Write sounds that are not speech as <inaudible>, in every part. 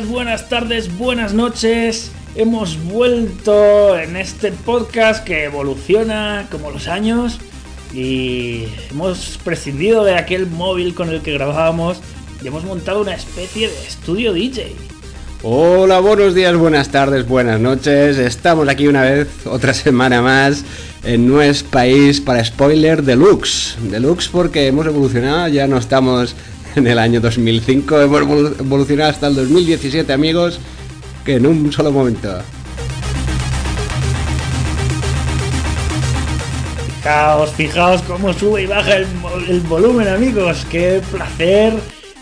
Buenas tardes, buenas noches. Hemos vuelto en este podcast que evoluciona como los años y hemos prescindido de aquel móvil con el que grabábamos y hemos montado una especie de estudio DJ. Hola, buenos días, buenas tardes, buenas noches. Estamos aquí una vez, otra semana más, en nuestro país para spoiler deluxe. Deluxe porque hemos evolucionado, ya no estamos <laughs> en el año 2005, hemos evolucionado hasta el 2017, amigos, que en un solo momento. Fijaos, fijaos cómo sube y baja el, volumen, amigos. Qué placer,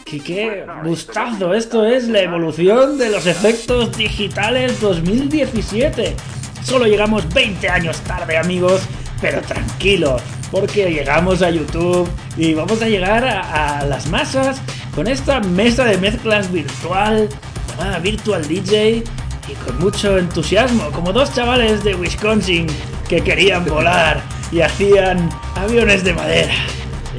qué, qué gustazo. Esto es la evolución de los efectos digitales 2017. Solo llegamos 20 años tarde, amigos, pero tranquilos, porque llegamos a YouTube y vamos a llegar a, a las masas con esta mesa de mezclas virtual llamada Virtual DJ y con mucho entusiasmo, como dos chavales de Wisconsin que querían volar y hacían aviones de madera.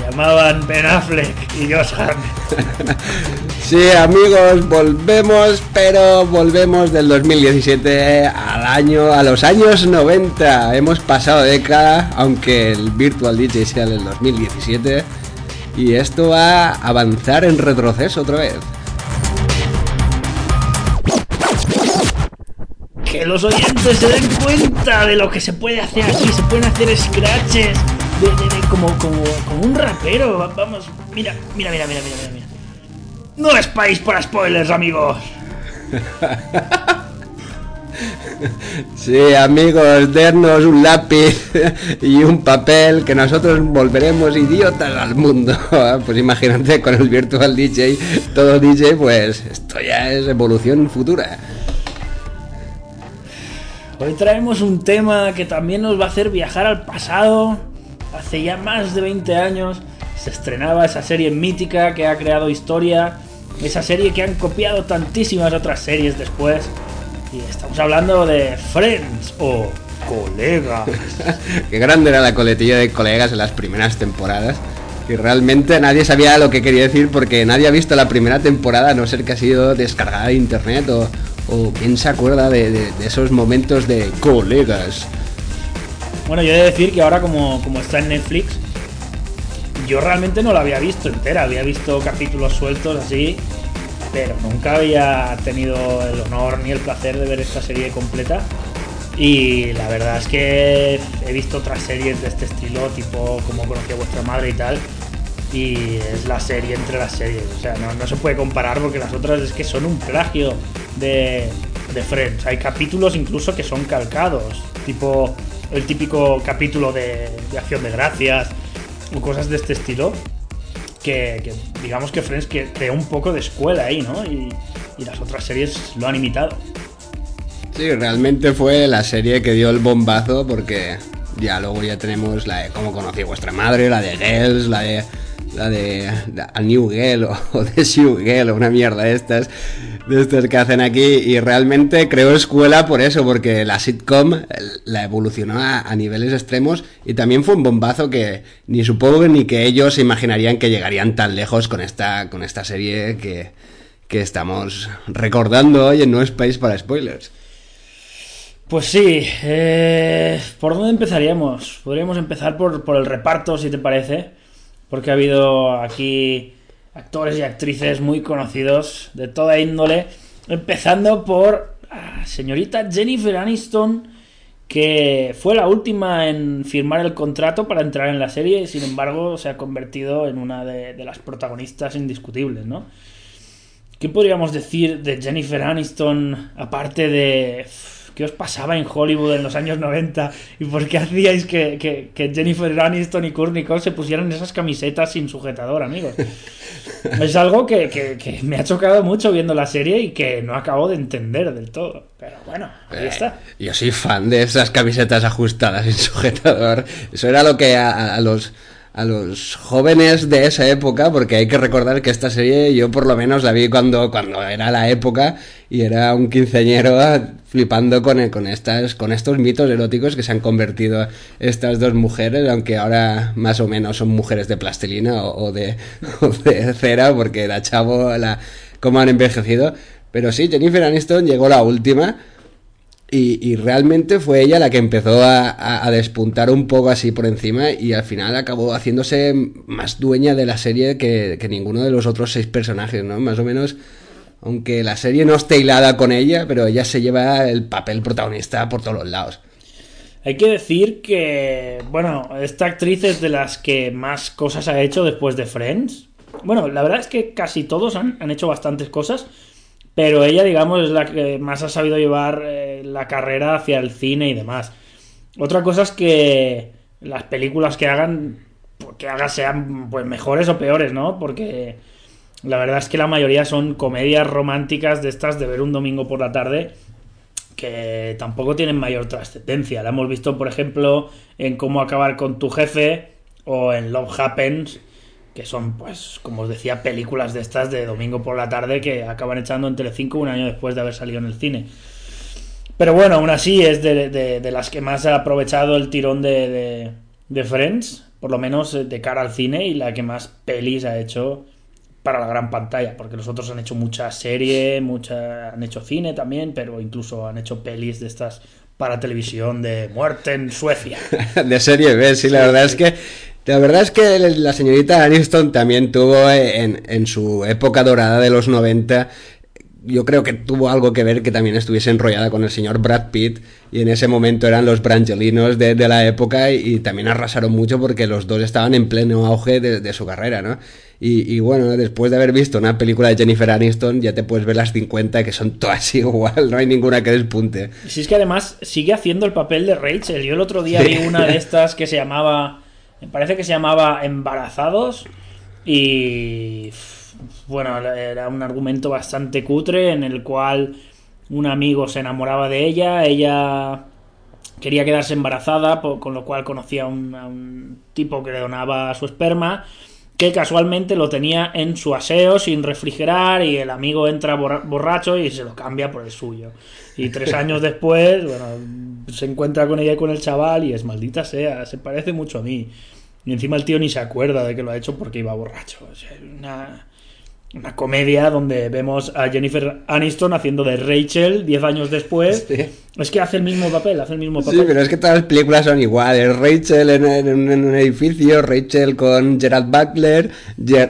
Llamaban Ben Affleck y Josh. <laughs> Sí, amigos, volvemos, pero volvemos del 2017 al año, a los años 90. Hemos pasado década, aunque el Virtual DJ sea del 2017. Y esto va a avanzar en retroceso otra vez. Que los oyentes se den cuenta de lo que se puede hacer aquí. Se pueden hacer scratches como, como, como un rapero. Va- Vamos, mira, mira, mira, mira, mira, mira. No es país para spoilers, amigos. <laughs> Sí, amigos, dennos un lápiz <laughs> y un papel que nosotros volveremos idiotas al mundo. <laughs> Pues imagínate con el Virtual DJ, todo DJ, pues esto ya es evolución futura. Hoy traemos un tema que también nos va a hacer viajar al pasado. Hace ya más de 20 años se estrenaba esa serie mítica que ha creado historia. Esa serie que han copiado tantísimas otras series después. Y estamos hablando de Friends o Colegas. <laughs> Qué grande era la coletilla de colegas en las primeras temporadas. Y realmente nadie sabía lo que quería decir porque nadie ha visto la primera temporada, a no ser que ha sido descargada de internet o, o quién se acuerda de, esos momentos de colegas. Bueno, yo he de decir que ahora como, como está en Netflix, yo realmente no la había visto entera, había visto capítulos sueltos así, pero nunca había tenido el honor ni el placer de ver esta serie completa. Y la verdad es que he visto otras series de este estilo, tipo como conocí a vuestra madre y tal. Y es la serie entre las series. O sea, no, no se puede comparar porque las otras es que son un plagio de, de Friends. Hay capítulos incluso que son calcados. Tipo el típico capítulo de, de Acción de Gracias o cosas de este estilo. Que, digamos que Friends que creó un poco de escuela ahí, ¿no? Y, y las otras series lo han imitado. Sí, realmente fue la serie que dio el bombazo porque ya luego ya tenemos la de cómo conocí a vuestra madre, la de Girls, la de la de, A New Girl <laughs> o, de Shoe Girl o una mierda de estas de estas que hacen aquí y realmente creó escuela por eso porque la sitcom la evolucionó a, niveles extremos y también fue un bombazo que ni supongo ni que ellos se imaginarían que llegarían tan lejos con esta con esta serie que que estamos recordando hoy en No es País para Spoilers. Pues sí, eh, ¿por dónde empezaríamos? Podríamos empezar por, por el reparto, si te parece, porque ha habido aquí actores y actrices muy conocidos de toda índole, empezando por la señorita Jennifer Aniston, que fue la última en firmar el contrato para entrar en la serie y sin embargo se ha convertido en una de, de las protagonistas indiscutibles, ¿no? ¿Qué podríamos decir de Jennifer Aniston aparte de qué os pasaba en Hollywood en los años 90 y por qué hacíais que, que- que Jennifer Aniston y Kurt Nicole se pusieran esas camisetas sin sujetador, amigos? <laughs> Es algo que, que- me ha chocado mucho viendo la serie y que no acabo de entender del todo. Pero bueno, ahí está. Eh, Yo soy fan de esas camisetas ajustadas sin sujetador. Eso era lo que a, a los a los jóvenes de esa época, porque hay que recordar que esta serie yo por lo menos la vi cuando, cuando era la época y era un quinceañero flipando con, con, estas, con estos mitos eróticos que se han convertido estas dos mujeres, aunque ahora más o menos son mujeres de plastilina o, o de, <laughs> o de cera, porque la chavo, la, cómo han envejecido. Pero sí, Jennifer Aniston llegó la última y, realmente fue ella la que empezó a, despuntar un poco así por encima y al final acabó haciéndose más dueña de la serie que, ninguno de los otros seis personajes, ¿no? Más o menos, aunque la serie no esté hilada con ella, pero ella se lleva el papel protagonista por todos los lados. Hay que decir que, bueno, esta actriz es de las que más cosas ha hecho después de Friends. Bueno, la verdad es que casi todos han, han hecho bastantes cosas. Pero ella, digamos, es la que más ha sabido llevar eh, la carrera hacia el cine y demás. Otra cosa es que las películas que hagan, que hagan sean pues mejores o peores, ¿no? Porque la verdad es que la mayoría son comedias románticas de estas de ver un domingo por la tarde que tampoco tienen mayor trascendencia. La hemos visto, por ejemplo, en Cómo acabar con tu jefe o en Love Happens que son, pues, como os decía, películas de estas de domingo por la tarde que acaban echando en Telecinco un año después de haber salido en el cine. Pero bueno, aún así es de, las que más ha aprovechado el tirón de, de, Friends, por lo menos eh, de cara al cine, y la que más pelis ha hecho para la gran pantalla, porque los otros han hecho mucha serie, mucha, han hecho cine también, pero incluso han hecho pelis de estas para televisión de muerte en Suecia. <laughs> de serie B, sí, la verdad es que la verdad es que la señorita Aniston también tuvo en, en su época dorada de los 90 yo creo que tuvo algo que ver que también estuviese enrollada con el señor Brad Pitt y en ese momento eran los brangelinos de, la época y, también arrasaron mucho porque los dos estaban en pleno auge de, su carrera, ¿no? Y, bueno, después de haber visto una película de Jennifer Aniston ya te puedes ver las 50 que son todas <laughs> igual, no hay ninguna que despunte. Si es que además sigue haciendo el papel de Rachel, yo el otro día vi una de estas que se llamaba me parece que se llamaba Embarazados y bueno, era un argumento bastante cutre en el cual un amigo se enamoraba de ella, ella quería quedarse embarazada, con lo cual conocía a un, tipo que le donaba su esperma, que casualmente lo tenía en su aseo sin refrigerar y el amigo entra borracho y se lo cambia por el suyo. Y tres años <laughs> después, bueno, se encuentra con ella y con el chaval y es maldita sea, se parece mucho a mí. Y encima el tío ni se acuerda de que lo ha hecho porque iba borracho. una, una comedia donde vemos a Jennifer Aniston haciendo de Rachel 10 años después. Es que hace el mismo papel, hace el mismo papel. Sí, pero es que todas las películas son iguales. Rachel en, un edificio, Rachel con Gerald Butler,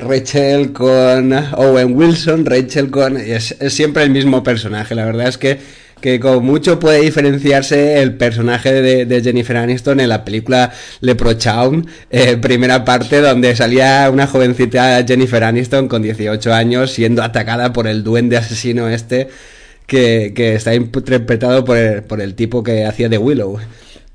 Rachel con Owen Wilson, Rachel con... es siempre el mismo personaje. La verdad es que que con mucho puede diferenciarse el personaje de, Jennifer Aniston en la película Leprechaun, eh, primera parte donde salía una jovencita Jennifer Aniston con 18 años siendo atacada por el duende asesino este que, está interpretado por el, tipo que hacía de Willow.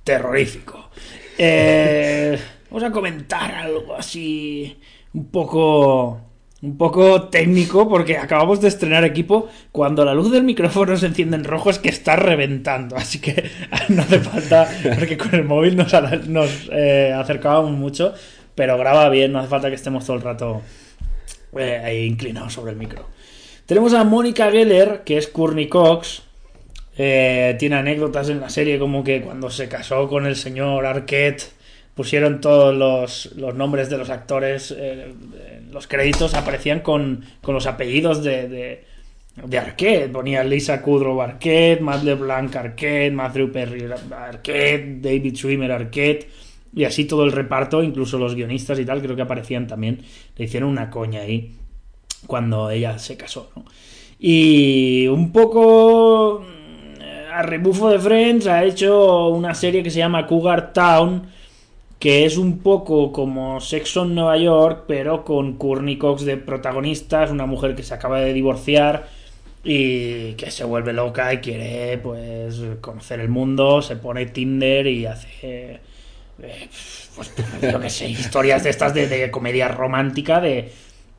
Terrorífico. Eh, vamos a comentar algo así un poco un poco técnico porque acabamos de estrenar equipo. Cuando la luz del micrófono se enciende en rojo es que está reventando. Así que <laughs> no hace falta, porque con el móvil nos, nos eh, acercábamos mucho, pero graba bien, no hace falta que estemos todo el rato eh, inclinados sobre el micro. Tenemos a Mónica Geller, que es Courtney Cox. Eh, tiene anécdotas en la serie como que cuando se casó con el señor Arquette pusieron todos los, los nombres de los actores, eh, los créditos aparecían con, con los apellidos de, de, de, Arquette. Ponía Lisa Kudrow Arquette, Matt LeBlanc Arquette, Matthew Perry Arquette, David Schwimmer Arquette. Y así todo el reparto, incluso los guionistas y tal, creo que aparecían también. Le hicieron una coña ahí cuando ella se casó. Y un poco mm, a rebufo de Friends ha hecho una serie que se llama Cougar Town que es un poco como Sexo en Nueva York, pero con Courtney Cox de protagonista, es una mujer que se acaba de divorciar y que se vuelve loca y quiere pues conocer el mundo, se pone Tinder y hace eh, pues yo que sé, historias de estas de, comedia romántica de,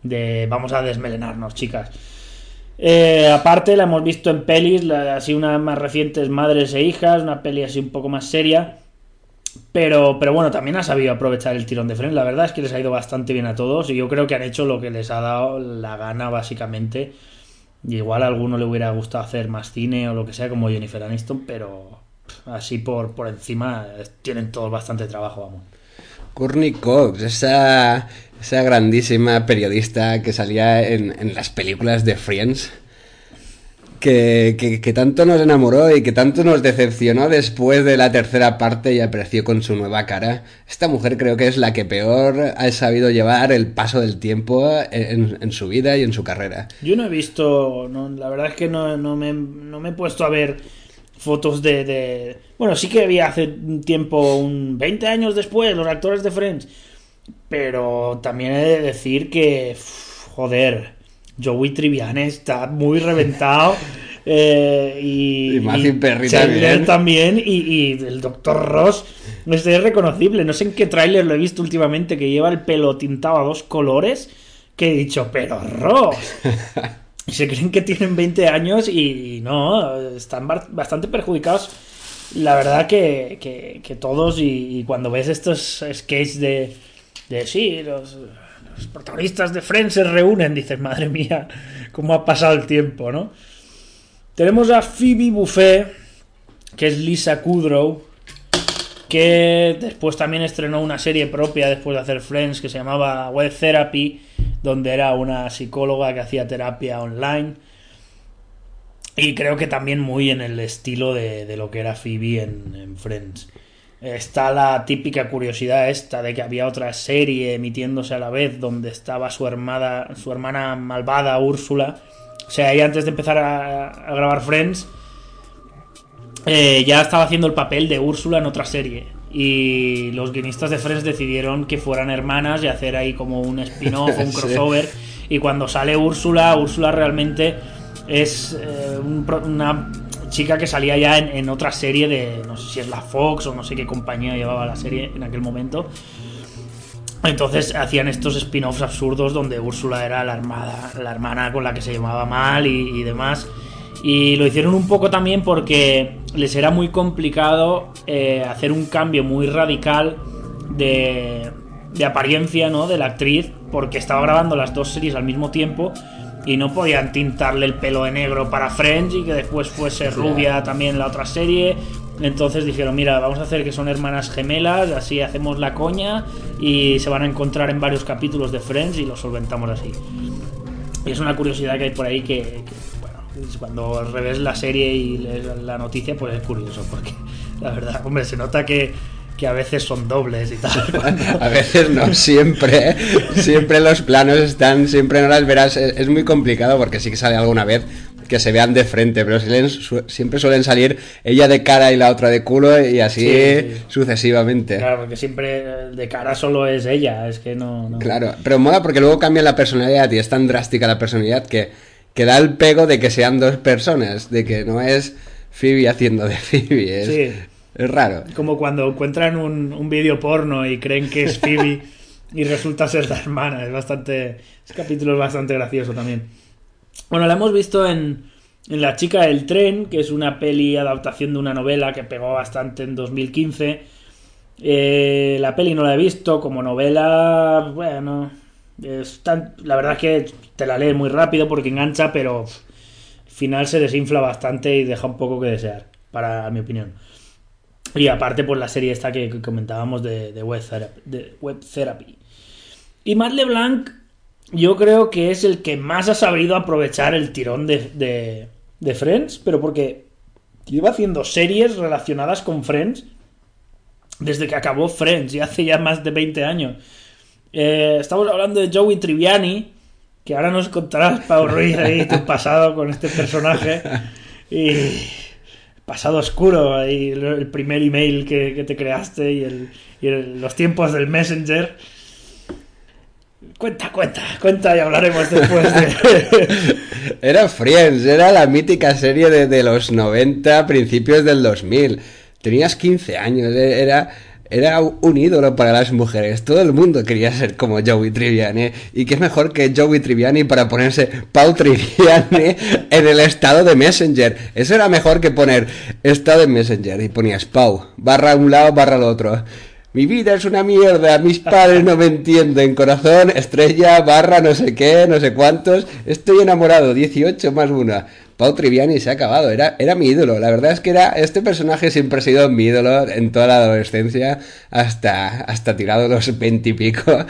de vamos a desmelenarnos, chicas. Eh, aparte la hemos visto en pelis, así una más recientes Madres e Hijas, una peli así un poco más seria. Pero, pero bueno, también ha sabido aprovechar el tirón de freno. La verdad es que les ha ido bastante bien a todos y yo creo que han hecho lo que les ha dado la gana, básicamente. Y igual a alguno le hubiera gustado hacer más cine o lo que sea, como Jennifer Aniston, pero así por, por encima tienen todos bastante trabajo, vamos. Courtney Cox, esa, esa grandísima periodista que salía en las películas de Friends. Que, tanto nos enamoró y que tanto nos decepcionó después de la tercera parte y apareció con su nueva cara. Esta mujer creo que es la que peor ha sabido llevar el paso del tiempo en, su vida y en su carrera. Yo no he visto, no, la verdad es que no, no, me, no me he puesto a ver fotos de, de, Bueno, sí que había hace un tiempo, un 20 años después, los actores de Friends. Pero también he de decir que... Joder, Joey Triviane está muy reventado. <laughs> Eh, y, y Matthew Perry también. también y, y, el Dr. Ross es reconocible. No sé en qué tráiler lo he visto últimamente que lleva el pelo tintado a dos colores. Que he dicho, pero Ross. Y <laughs> se creen que tienen 20 años y, no, están bastante perjudicados. La verdad que, que, que todos, y, y, cuando ves estos sketches de, de sí, los, los, protagonistas de Friends se reúnen, dices, madre mía, cómo ha pasado el tiempo, ¿no? Tenemos a Phoebe Buffet, que es Lisa Kudrow, que después también estrenó una serie propia después de hacer Friends que se llamaba Web Therapy donde era una psicóloga que hacía terapia online. Y creo que también muy en el estilo de, lo que era Phoebe en, Friends. Está la típica curiosidad esta de que había otra serie emitiéndose a la vez donde estaba su hermana, su hermana malvada Úrsula. O sea, ella antes de empezar a, a grabar Friends eh, ya estaba haciendo el papel de Úrsula en otra serie y los guionistas de Friends decidieron que fueran hermanas y hacer ahí como un spin-off, <laughs> un crossover. sí. Y cuando sale Úrsula, Úrsula realmente es eh, un, una chica que salía ya en, otra serie de, no sé si es la Fox o no sé qué compañía llevaba la serie en aquel momento. Entonces hacían estos spin-offs absurdos donde Úrsula era la, armada, la hermana con la que se llamaba mal y, y demás. Y lo hicieron un poco también porque les era muy complicado eh, hacer un cambio muy radical de, de, apariencia ¿no? de la actriz, porque estaba grabando las dos series al mismo tiempo y no podían tintarle el pelo de negro para French y que después fuese rubia también la otra serie. Entonces dijeron, mira, vamos a hacer que son hermanas gemelas, así hacemos la coña y se van a encontrar en varios capítulos de Friends y lo solventamos así. Y es una curiosidad que hay por ahí que, que cuando revés la serie y lees la noticia, pues es curioso, porque la verdad, hombre, se nota que, que a veces son dobles y tal. <laughs> a veces no, siempre. Siempre los planos están, siempre no las verás. Es, es, muy complicado porque sí que sale alguna vez que se vean de frente, pero siempre suelen salir ella de cara y la otra de culo y así sí, sí. sucesivamente. Claro, porque siempre de cara solo es ella, es que no, no... Claro, pero mola porque luego cambia la personalidad y es tan drástica la personalidad que que da el pego de que sean dos personas, de que no es Phoebe haciendo de Phoebe. Es, sí. Es raro. Como cuando encuentran un, un vídeo porno y creen que es Phoebe y resulta ser la hermana. Es bastante. Ese capítulo es bastante gracioso también. Bueno, la hemos visto en, en La chica del tren, que es una peli adaptación de una novela que pegó bastante en 2015. Eh, la peli no la he visto, como novela, bueno, la verdad es que te la lees muy rápido porque engancha, pero al final se desinfla bastante y deja un poco que desear, para mi opinión. Y aparte, pues la serie esta que, comentábamos de, web, therapy. Y Matt LeBlanc, yo creo que es el que más ha sabido aprovechar el tirón de, de, de Friends, pero porque lleva haciendo series relacionadas con Friends desde que acabó Friends, y hace ya más de 20 años. Eh, estamos hablando de Joey Triviani, que ahora nos contarás, Pau Ruiz, ahí tu pasado con este personaje. Y pasado oscuro, ahí el primer email que, que te creaste y, el, y los tiempos del Messenger. Cuenta, cuenta, cuenta y hablaremos después de... <laughs> era Friends, era la mítica serie de, de los 90, principios del 2000. Tenías 15 años, e-, era era un ídolo para las mujeres. Todo el mundo quería ser como Joey Triviani. Y qué mejor que Joey Triviani para ponerse Pau Triviani <laughs> en el estado de Messenger. Eso era mejor que poner estado de Messenger y ponías Pau, barra un lado, barra al otro. Mi vida es una mierda, mis padres no me entienden, corazón, estrella, barra, no sé qué, no sé cuántos. Estoy enamorado, 18 más una. Pau Triviani se ha acabado, era, era mi ídolo. La verdad es que era este personaje siempre ha sido mi ídolo en toda la adolescencia, hasta, hasta tirado los veintipico.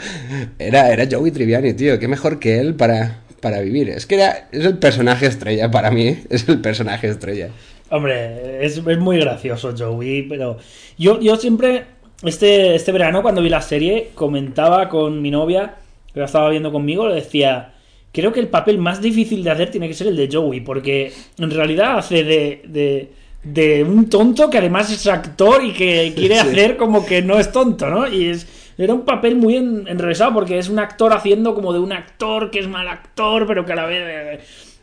Era, era Joey Triviani, tío, qué mejor que él para, para vivir. Es que era, es el personaje estrella para mí, <laughs> es el personaje estrella. Hombre, es, es muy gracioso Joey, pero yo, yo siempre, este, este verano cuando vi la serie, comentaba con mi novia, que la estaba viendo conmigo, le decía, creo que el papel más difícil de hacer tiene que ser el de Joey, porque en realidad hace de, de, de un tonto que además es actor y que <laughs> quiere Sí. hacer como que no es tonto, ¿no? Y es, era un papel muy en- enrevesado porque es un actor haciendo como de un actor que es mal actor, pero que a la vez...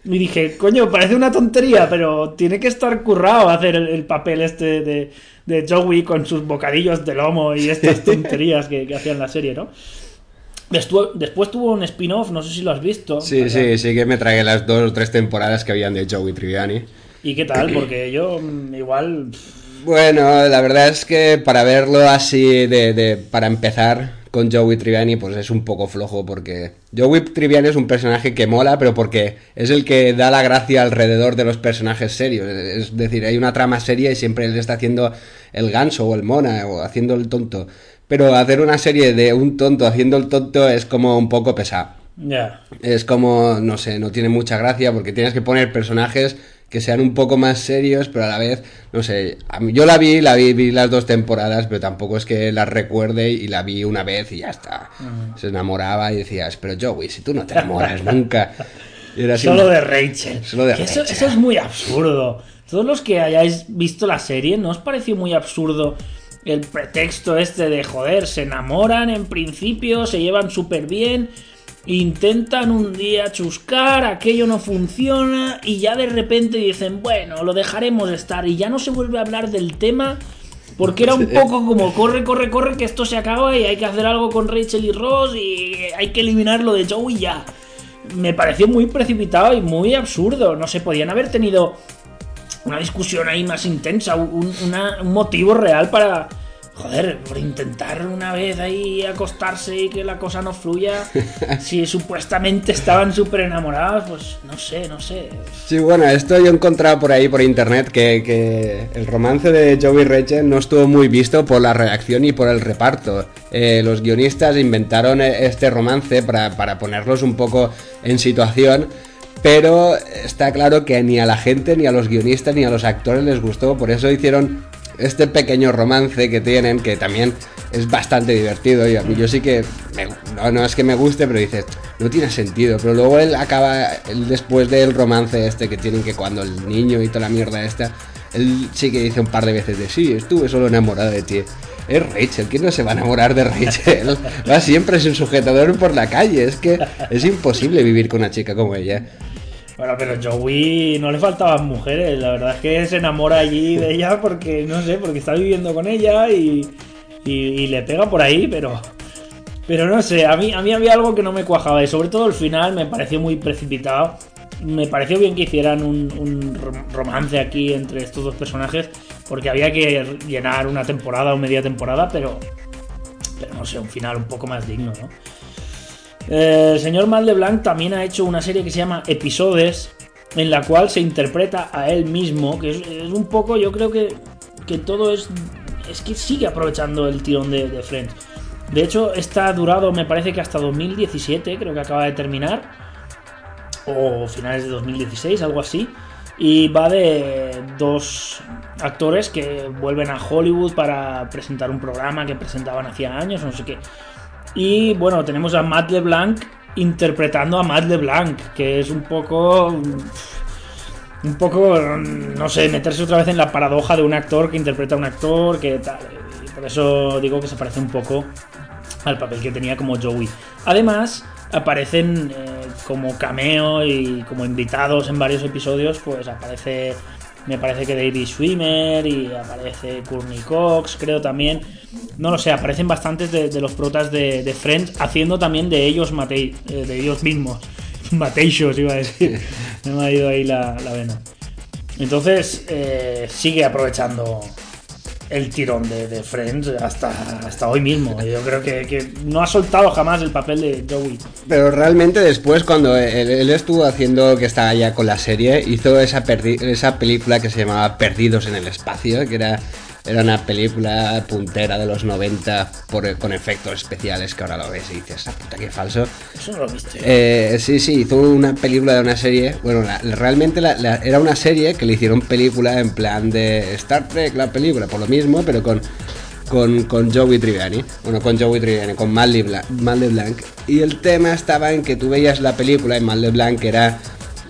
Y dije, coño, parece una tontería, pero tiene que estar currado hacer el, el papel este de, de Joey con sus bocadillos de lomo y estas <laughs> tonterías que, que hacía en la serie, ¿no? Después, después tuvo un spin-off, no sé si lo has visto. Sí, sí, sí que me tragué las dos o tres temporadas que habían de Joey Triviani. ¿Y qué tal? Porque yo mm, igual... Bueno, la verdad es que para verlo así de, de- para empezar con Joey Triviani, pues es un poco flojo porque Joey Triviani es un personaje que mola, pero porque es el que da la gracia alrededor de los personajes serios. Es decir, hay una trama seria y siempre él está haciendo el ganso o el mona o haciendo el tonto. Pero hacer una serie de un tonto haciendo el tonto es como un poco pesado. Ya. Es como, no sé, no tiene mucha gracia porque tienes que poner personajes que sean un poco más serios, pero a la vez, no sé, a mí- yo la vi, la vi, vi las dos temporadas, pero tampoco es que las recuerde y la vi una vez y ya está. Se enamoraba y decías, pero Joey, si tú no te enamoras nunca. Era Solo de Rachel. Solo de Que eso, Rachel. eso es muy absurdo. Todos los que hayáis visto la serie, ¿no os pareció muy absurdo el pretexto este de joder? Se enamoran en principio, se llevan súper bien, intentan un día chuscar, aquello no funciona y ya de repente dicen, bueno, lo dejaremos estar y ya no se vuelve a hablar del tema. Porque era un poco como corre, corre, corre, que esto se acaba y hay que hacer algo con Rachel y Ross y hay que eliminar lo de Joey ya me pareció muy precipitado y muy absurdo. No sé, podían haber tenido una discusión ahí más intensa, un, una- un motivo real para, joder, por intentar una vez ahí acostarse y que la cosa no fluya. <laughs> si supuestamente estaban súper enamorados, pues no sé, no sé. Sí, bueno, esto yo he encontrado por ahí por internet que, que el romance de Joey Rachel no estuvo muy visto por la reacción y por el reparto. Eh, los guionistas inventaron eh, este romance para, para ponerlos un poco en situación, pero está claro que ni a la gente, ni a los guionistas, ni a los actores les gustó, por eso hicieron este pequeño romance que tienen, que también es bastante divertido. Y a mí yo sí que, me- no, no es que me guste, pero dices, no tiene sentido. Pero luego él acaba, él después del romance este que tienen que cuando el niño y toda la mierda esta, él sí que dice un par de veces de sí, estuve solo enamorado de ti. Es Rachel, ¿quién no se va a enamorar de Rachel? <laughs> Va siempre sin sujetador por la calle, es que es imposible vivir con una chica como ella. Bueno, pero Joey no le faltaban mujeres, la verdad es que se enamora allí de ella porque, no sé, porque está viviendo con ella y, y, le pega por ahí, pero... Pero no sé, a mí, a mí había algo que no me cuajaba y sobre todo el final me pareció muy precipitado. Me pareció bien que hicieran un, un rom- romance aquí entre estos dos personajes porque había que llenar una temporada o media temporada, pero, pero no sé, un final un poco más digno, ¿no? Eh, El señor Mal de Blanc también ha hecho una serie que se llama Episodes, en la cual se interpreta a él mismo, que es, es un poco, yo creo que, que todo es... Es que sigue aprovechando el tirón de, de Friends. De hecho, está durado, me parece que hasta 2017, creo que acaba de terminar, o finales de 2016, algo así. Y va de dos actores que vuelven a Hollywood para presentar un programa que presentaban hacía años, no sé qué. Y bueno, tenemos a Matt LeBlanc interpretando a Matt LeBlanc, que es un poco. Un poco, no sé, meterse otra vez en la paradoja de un actor que interpreta a un actor, que tal. Y por eso digo que se parece un poco al papel que tenía como Joey. Además, aparecen eh, como cameo y como invitados en varios episodios, pues aparece, me parece que David Schwimmer y aparece Courtney Cox, creo también. No lo sé, aparecen bastantes de, de los protas de, de Friends, haciendo también de ellos, eh, de ellos mismos. <laughs> Mateixos iba a decir. <laughs> Me ha ido ahí la, la vena. Entonces, eh, sigue aprovechando el tirón de, de Friends hasta, hasta hoy mismo. Yo creo que, que no ha soltado jamás el papel de Joey. Pero realmente después, cuando él, estuvo haciendo que estaba ya con la serie, hizo esa, esa película que se llamaba Perdidos en el Espacio, que era, era una película puntera de los 90 por, con efectos especiales que ahora lo ves y dices, "Ah, puta, qué falso. Eso no lo viste. Eh, sí, sí, hizo una película de una serie. Bueno, la- realmente la- la- era una serie que le hicieron película en plan de Star Trek, la película, por lo mismo, pero con, con, con Joey Tribbiani. Bueno, con Joey Tribbiani, con Mal LeBlanc, Mal LeBlanc. Y el tema estaba en que tú veías la película y Mal LeBlanc era,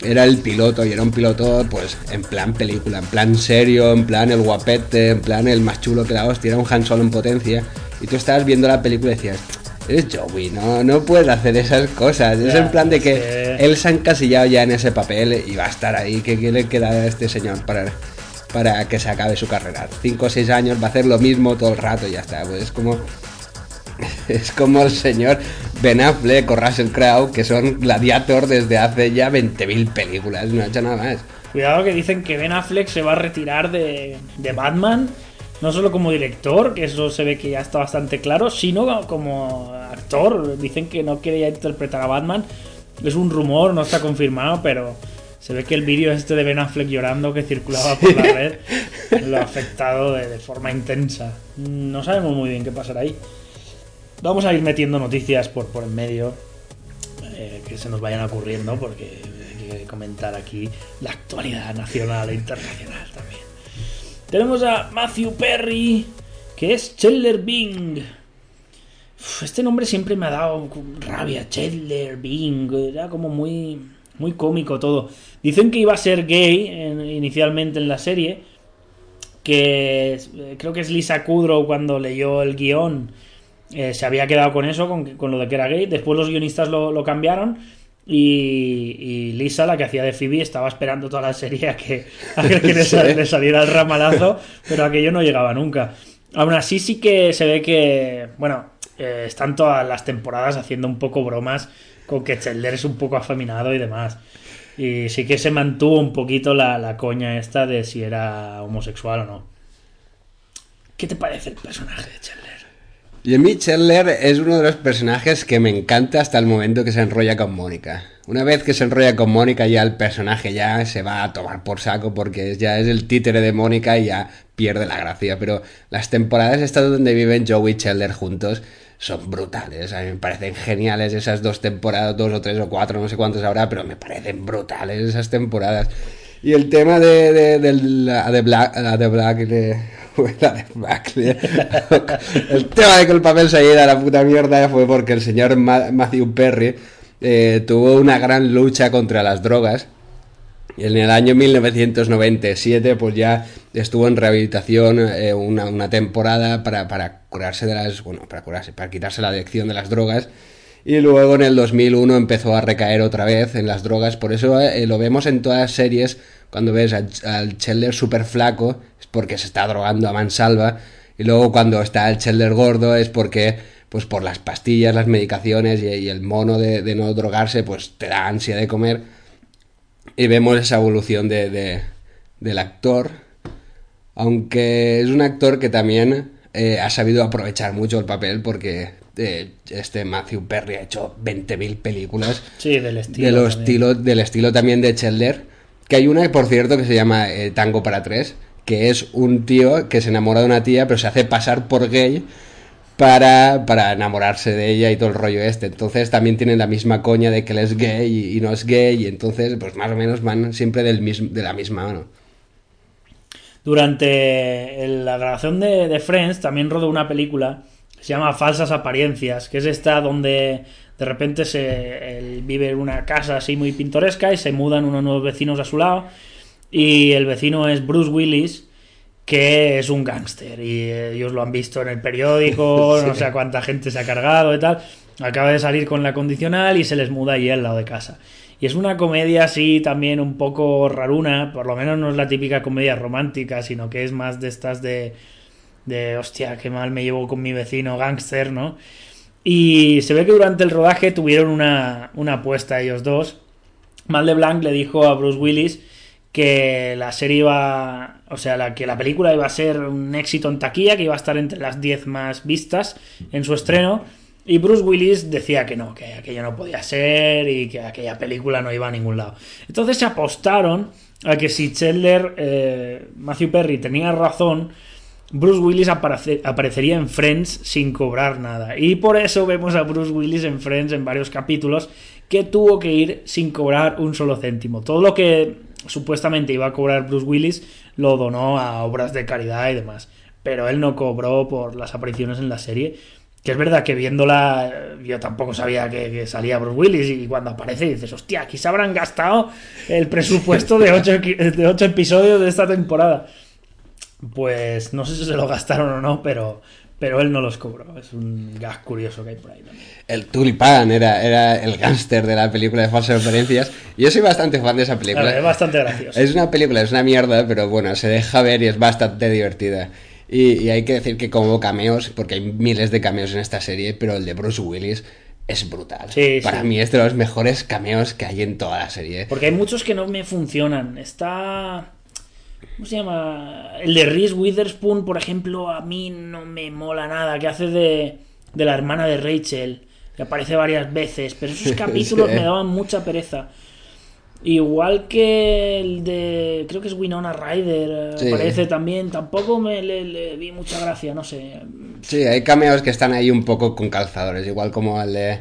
era el piloto y era un piloto, pues, en plan película, en plan serio, en plan el guapete, en plan el más chulo que la hostia, era un Han Solo en potencia. Y tú estabas viendo la película y decías. Eres Joey, no, no puedes hacer esas cosas. es en plan de que es él se ha encasillado ya en ese papel y va a estar ahí. ¿Qué, qué le queda a este señor para, para que se acabe su carrera? Cinco o seis años va a hacer lo mismo todo el rato y ya está. Pues es como. <laughs> Es como el señor Ben Affleck o Russell Crowe, que son gladiator desde hace ya 20.000 películas. No ha hecho nada más. Cuidado que dicen que Ben Affleck se va a retirar de, de Batman, no solo como director, que eso se ve que ya está bastante claro, sino como actor. Dicen que no quiere ya interpretar a Batman. Es un rumor, no está confirmado, pero se ve que el vídeo este de Ben Affleck llorando que circulaba por la red lo ha afectado de, de forma intensa. No sabemos muy bien qué pasará ahí. Vamos a ir metiendo noticias por, por en medio eh, que se nos vayan ocurriendo porque hay que comentar aquí la actualidad nacional e internacional también. Tenemos a Matthew Perry, que es Chandler Bing. Este nombre siempre me ha dado rabia, Chandler Bing, era como muy, muy cómico todo. Dicen que iba a ser gay en- inicialmente en la serie, que eh, creo que es Lisa Kudrow cuando leyó el guion eh, se había quedado con eso, con, con lo de que era gay. Después los guionistas lo, lo cambiaron. Y, y Lisa, la que hacía de Phoebe, estaba esperando toda la serie a que, a que le, <laughs> Sí. sal- le saliera el ramalazo, pero aquello no llegaba nunca. Aún así sí que se ve que, bueno, eh, están todas las temporadas haciendo un poco bromas con que Chandler es un poco afeminado y demás. Y sí que se mantuvo un poquito la, la coña esta de si era homosexual o no. ¿Qué te parece el personaje de Chandler? Jimmy Chandler es uno de los personajes que me encanta hasta el momento que se enrolla con Mónica. Una vez que se enrolla con Mónica ya el personaje ya se va a tomar por saco porque ya es el títere de Mónica y ya pierde la gracia. Pero las temporadas estas donde viven Joey y Chandler juntos son brutales. A mí me parecen geniales esas dos temporadas, dos o tres o cuatro, no sé cuántos habrá, pero me parecen brutales esas temporadas. Y el tema de, de, de la de Black, la de Black, <laughs> <laughs> el tema de que el papel se a la puta mierda fue porque el señor Ma- Matthew Perry eh, tuvo una gran lucha contra las drogas. Y en el año 1997, pues ya estuvo en rehabilitación eh, una, una temporada para, para curarse de las. Bueno, para curarse, para quitarse la adicción de las drogas. Y luego en el 2001 empezó a recaer otra vez en las drogas. Por eso eh, lo vemos en todas las series. Cuando ves al, al Chandler súper flaco, es porque se está drogando a mansalva. Y luego cuando está el Chandler gordo, es porque, pues por las pastillas, las medicaciones y, el mono de, no drogarse, pues te da ansia de comer. Y vemos esa evolución de, de- del actor. Aunque es un actor que también eh, ha sabido aprovechar mucho el papel porque eh, este Matthew Perry ha hecho 20.000 películas Sí, del estilo. de los también. estilo, del estilo también de Chandler. Que hay una, por cierto, que se llama eh, Tango para tres, que es un tío que se enamora de una tía, pero se hace pasar por gay para, para enamorarse de ella y todo el rollo este. Entonces también tienen la misma coña de que él es gay y, y no es gay, y entonces, pues más o menos van siempre del mismo, de la misma mano. Durante la grabación de, de Friends también rodó una película se llama Falsas Apariencias, que es esta donde de repente se, él vive en una casa así muy pintoresca y se mudan unos nuevos vecinos a su lado y el vecino es Bruce Willis que es un gángster y ellos lo han visto en el periódico, <laughs> no sé cuánta gente se ha cargado y tal. Acaba de salir con la condicional y se les muda allí al lado de casa. Y es una comedia así también un poco raruna, por lo menos no es la típica comedia romántica, sino que es más de estas de, de hostia, qué mal me llevo con mi vecino gángster, ¿no? Y se ve que durante el rodaje tuvieron una, una apuesta ellos dos. Mal de Blanc le dijo a Bruce Willis que la serie iba, o sea, la, que la película iba a ser un éxito en taquilla, que iba a estar entre las 10 más vistas en su estreno. Y Bruce Willis decía que no, que aquello no podía ser y que aquella película no iba a ningún lado. Entonces se apostaron a que si Chandler, eh, Matthew Perry tenía razón, Bruce Willis aparece- aparecería en Friends sin cobrar nada. Y por eso vemos a Bruce Willis en Friends en varios capítulos que tuvo que ir sin cobrar un solo céntimo. Todo lo que supuestamente iba a cobrar Bruce Willis lo donó a obras de caridad y demás. Pero él no cobró por las apariciones en la serie. Que es verdad que viéndola eh, yo tampoco sabía que, salía Bruce Willis y cuando aparece dices, hostia, aquí se habrán gastado el presupuesto de ocho, equi- de ocho episodios de esta temporada. Pues no sé si se lo gastaron o no, pero, pero él no los cobró. Es un gas curioso que hay por ahí también. El Tulipán era, era el gángster de la película de falsas referencias. Yo soy bastante fan de esa película. Claro, es bastante gracioso. Es una película, es una mierda, pero bueno, se deja ver y es bastante divertida. Y, y hay que decir que como cameos, porque hay miles de cameos en esta serie, pero el de Bruce Willis es brutal. Sí, Para sí. mí es de los mejores cameos que hay en toda la serie. Porque hay muchos que no me funcionan. Está. ¿Cómo se llama? El de Reese Witherspoon, por ejemplo, a mí no me mola nada. Que hace de, de la hermana de Rachel. Que aparece varias veces. Pero esos <laughs> capítulos Sí. me daban mucha pereza. Igual que el de. Creo que es Winona Ryder. eh, Sí. Aparece también. Tampoco me le, le vi mucha gracia, no sé. Sí, hay cameos que están ahí un poco con calzadores, igual como el de.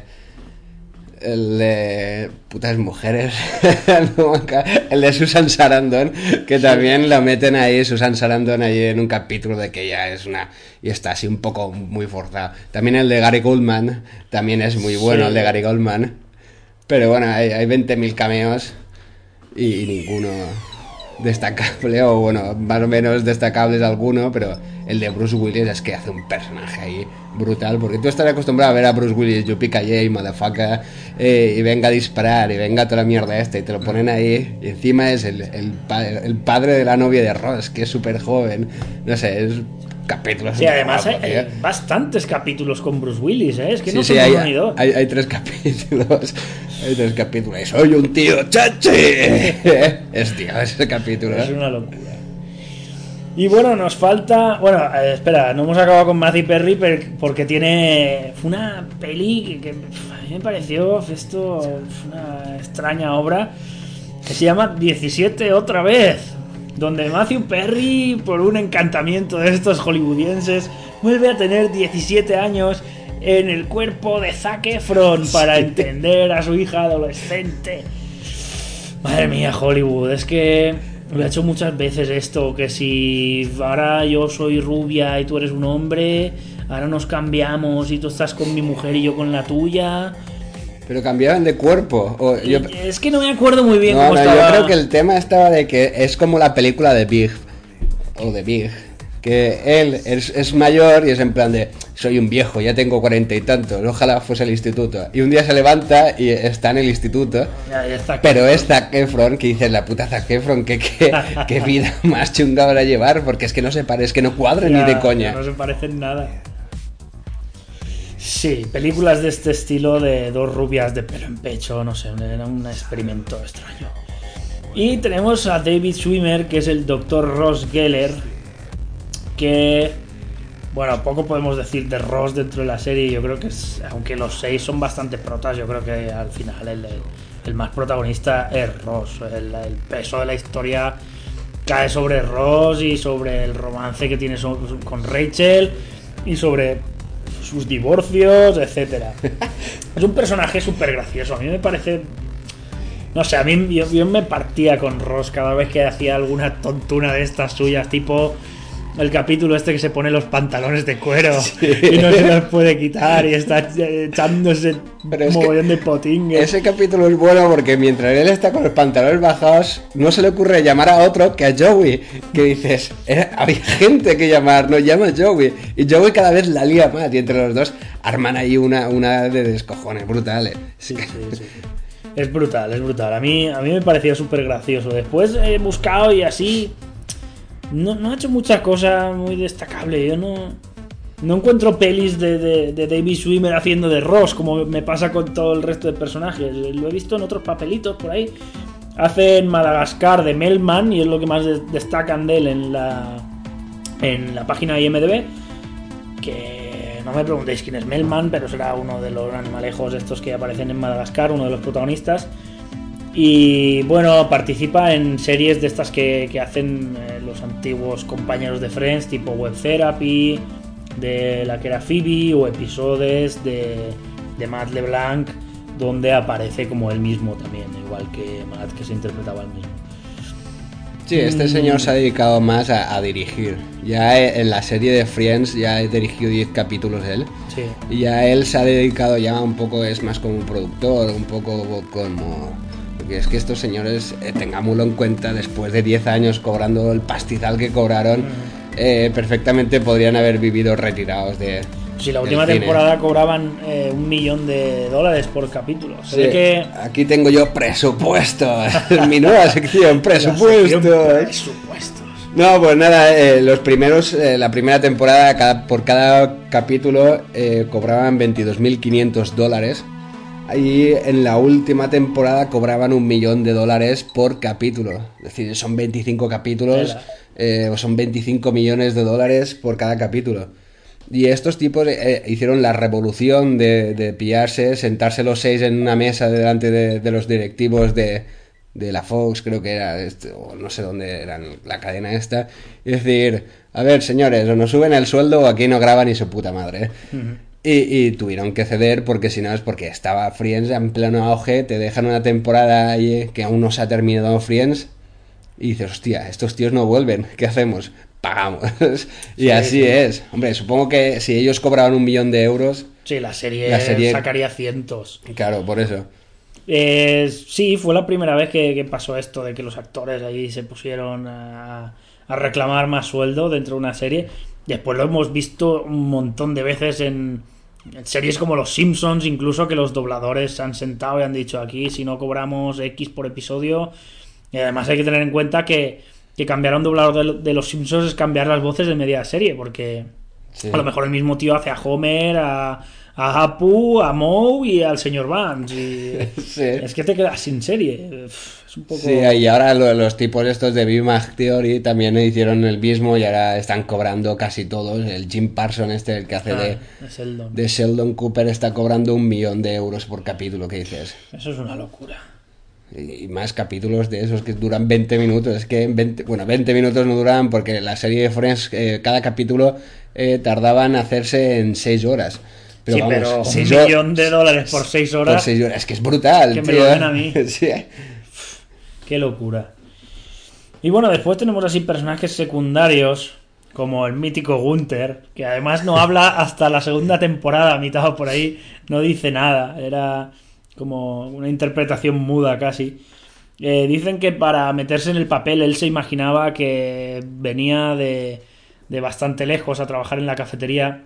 El de. putas mujeres. <laughs> El de Susan Sarandon, que también lo meten ahí, Susan Sarandon ahí en un capítulo de que ya es una. y está así un poco muy forzado. También el de Gary Goldman, también es muy bueno Sí. el de Gary Goldman. Pero bueno, hay, hay 20.000 cameos y, y ninguno destacable, o bueno, más o menos destacable es alguno, pero el de Bruce Willis es que hace un personaje ahí brutal, porque tú estás acostumbrado a ver a Bruce Willis, yo pica motherfucker, eh, y venga a disparar, y venga toda la mierda esta, y te lo ponen ahí, y encima es el, el, el padre de la novia de Ross, que es súper joven, no sé, es capítulos. Sí, además hay, bastantes capítulos con Bruce Willis, ¿eh? Es que Sí, no sí, hay, hay, hay tres <laughs> capítulos. Hay tres capítulos. Y soy un tío chachi. <laughs> es tío, ese capítulo. Es una locura. Y bueno, nos falta. Bueno, eh, espera, no hemos acabado con Matthew Perry per- porque tiene. Fue una peli que, a mí me pareció esto una extraña obra que se llama 17 otra vez. Donde Matthew Perry, por un encantamiento de estos hollywoodienses, vuelve a tener 17 años en el cuerpo de Zac Efron para entender a su hija adolescente. Madre mía, Hollywood, es que lo he hecho muchas veces esto, que si ahora yo soy rubia y tú eres un hombre, ahora nos cambiamos y tú estás con mi mujer y yo con la tuya. Pero cambiaban de cuerpo. O yo, Es que no me acuerdo muy bien no, cómo no, estaba. yo creo que el tema estaba de que es como la película de Big. O de Big. Que él es, es mayor y es en plan de soy un viejo, ya tengo cuarenta y tantos, ojalá fuese al instituto. Y un día se levanta y está en el instituto. Ya, ya está. Pero es Zac Efron que dices, la puta Zac Efron, ¿qué, qué, qué <laughs> vida más chunga para llevar, porque es que no se parece, es que no cuadra ni de coña. No se parecen nada. Sí, películas de este estilo de dos rubias de pelo en pecho, no sé, era un experimento extraño. Y tenemos a David Schwimmer, que es el Dr. Ross Geller, que, bueno, poco podemos decir de Ross dentro de la serie, yo creo que es, aunque los seis son bastante protas, yo creo que al final el, más protagonista es Ross, el, el peso de la historia cae sobre Ross y sobre el romance que tiene con Rachel y sobre sus divorcios, etcétera. es un personaje súper gracioso. A mí me parece. No sé, a mí yo, yo me partía con Ross cada vez que hacía alguna tontuna de estas suyas, tipo el capítulo este que se pone los pantalones de cuero <laughs> y no se los puede quitar y está echándose Pero mogollón de potingues. Ese capítulo es bueno porque mientras él está con los pantalones bajados, no se le ocurre llamar a otro que a Joey. Que dices, "Eh, había gente que llamar, no llama a Joey. Y Joey cada vez la lía más y entre los dos arman ahí una, una de descojones brutales. Sí, sí, sí. Es brutal, es brutal. A mí, a mí me pareció súper gracioso. Después he buscado y así. No, ha hecho mucha cosa muy destacable. Yo no. No encuentro pelis de, David Schwimmer haciendo de Ross, como me pasa con todo el resto de personajes. Lo he visto en otros papelitos por ahí. Hace en Madagascar de Melman y es lo que más de- destacan de él en la, en la página IMDB. Que no me preguntéis quién es Melman, pero será uno de los animalejos estos que aparecen en Madagascar, uno de los protagonistas. Y bueno, participa en series de estas que, que hacen eh, los antiguos compañeros de Friends, tipo Web Therapy, de la que era Phoebe, o episodios de, de Matt LeBlanc, donde aparece como él mismo también, igual que Matt, que se interpretaba él mismo. Sí, este señor se ha dedicado más a, a dirigir. Ya en la serie de Friends ya he dirigido 10 capítulos él. Sí, Y ya él se ha dedicado ya un poco, es más como un productor, un poco como... Porque es que estos señores, eh, tengámoslo en cuenta, después de 10 años cobrando el pastizal que cobraron, eh, perfectamente podrían haber vivido retirados de... si la última cine. temporada cobraban eh, un millón de dólares por capítulo. Se Sí, ve que... Aquí tengo yo presupuesto, <laughs> mi nueva <laughs> sección, presupuesto. Presupuestos. No, pues nada, eh, los primeros, eh, la primera temporada, cada- por cada capítulo cobraban 22.500 dólares. Y en la última temporada cobraban un millón de dólares por capítulo. Es decir, son 25 capítulos, eh, son 25 millones de dólares por cada capítulo. Y estos tipos eh, hicieron la revolución de, de pillarse, sentarse los seis en una mesa delante de, de los directivos de, de la Fox, creo que era, este, o no sé dónde era la cadena esta, y decir, a ver señores, o nos suben el sueldo o aquí no graban ni su puta madre. Y, y tuvieron que ceder porque si no es porque estaba Friends en pleno auge, te dejan una temporada ahí que aún no se ha terminado Friends y dices, hostia, estos tíos no vuelven, <laughs> ¿qué hacemos? Pagamos. <laughs> y Sí, así sí. es. Hombre, supongo que si ellos cobraban un millón de euros, Sí, la serie, La serie- sacaría cientos. claro, por eso. Eh, sí, fue la primera vez que, que pasó esto de que los actores ahí se pusieron a, a reclamar más sueldo dentro de una serie. Después lo hemos visto un montón de veces en series como Los Simpsons, incluso que los dobladores se han sentado y han dicho aquí si no cobramos X por episodio. Y además hay que tener en cuenta que, que cambiar a un doblador de, de Los Simpsons es cambiar las voces de media serie, porque Sí. a lo mejor el mismo tío hace a Homer, a, a Apu, a Moe y al señor Vance. Y <laughs> Sí. es que te quedas sin serie. Uf, Es un poco. Sí, y ahora lo- los tipos estos de Big Bang Theory también hicieron el mismo y ahora están cobrando casi todos. El Jim Parson este, el que hace de, Ah, es el don. de Sheldon Cooper, está cobrando un millón de euros por capítulo, ¿qué dices? Eso es una locura. Y más capítulos de esos que duran 20 minutos. Es que en 20, bueno, 20 minutos no duran porque la serie de Friends, eh, cada capítulo eh, tardaba en hacerse en 6 horas. Pero sí, vamos, pero un millón de dólares por seis por horas. seis horas. Es que es brutal. Que me lo den a mí. <laughs> Sí. Qué locura. Y bueno, después tenemos así personajes secundarios, como el mítico Gunther, que además no habla hasta la segunda temporada, mitad o por ahí, no dice nada. Era como una interpretación muda casi. Eh, dicen que para meterse en el papel él se imaginaba que venía de, de bastante lejos a trabajar en la cafetería,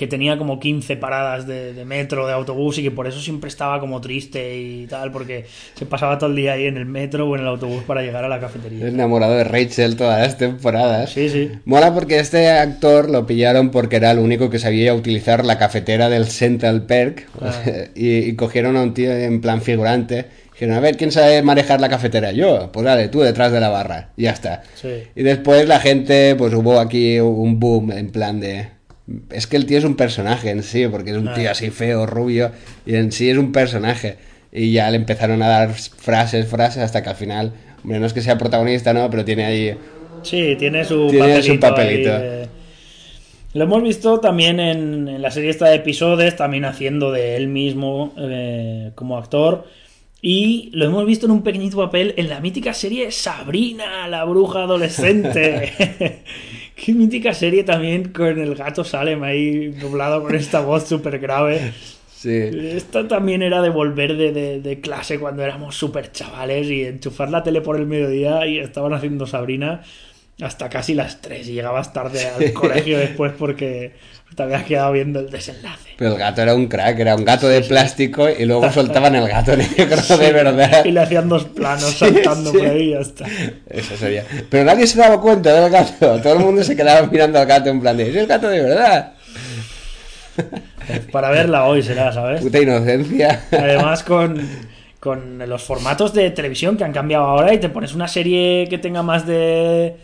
que tenía como 15 paradas de, de metro, de autobús y que por eso siempre estaba como triste y tal, porque se pasaba todo el día ahí en el metro o en el autobús para llegar a la cafetería. enamorado de Rachel todas las temporadas. Sí, sí. Mola porque este actor lo pillaron porque era el único que sabía utilizar la cafetera del Central Perk <laughs> y, y cogieron a un tío en plan figurante. Dijeron, a ver, ¿quién sabe manejar la cafetera? Yo, pues dale, tú detrás de la barra. Y ya está. Sí. Y después la gente, pues hubo aquí un boom en plan de... Es que el tío es un personaje en sí, porque es un Ah. tío así feo, rubio, y en sí es un personaje. Y ya le empezaron a dar frases, frases, hasta que al final, hombre, no es que sea protagonista, ¿no? Pero tiene ahí... Sí, tiene su Tiene papelito. su papelito. ahí de- Lo hemos visto también en, en la serie esta de episodios, también haciendo de él mismo eh, como actor. Y lo hemos visto en un pequeñito papel en la mítica serie Sabrina, la bruja adolescente. <laughs> Qué mítica serie también con el gato Salem ahí doblado con esta voz súper grave. Sí. Esta también era de volver de, de- de clase cuando éramos súper chavales y enchufar la tele por el mediodía y estaban haciendo Sabrina hasta casi las 3 y llegabas tarde al colegio después porque te habías quedado viendo el desenlace. Pero el gato era un crack, era un gato de plástico y luego soltaban el gato <laughs> negro de verdad. Y le hacían dos planos saltando sí. por ahí y ya está. Eso sería. Pero nadie se daba cuenta del gato. Todo el mundo se quedaba mirando al gato en plan de, es el gato de verdad. Para verla hoy será, ¿sabes? Puta inocencia. Además con, con los formatos de televisión que han cambiado ahora y te pones una serie que tenga más de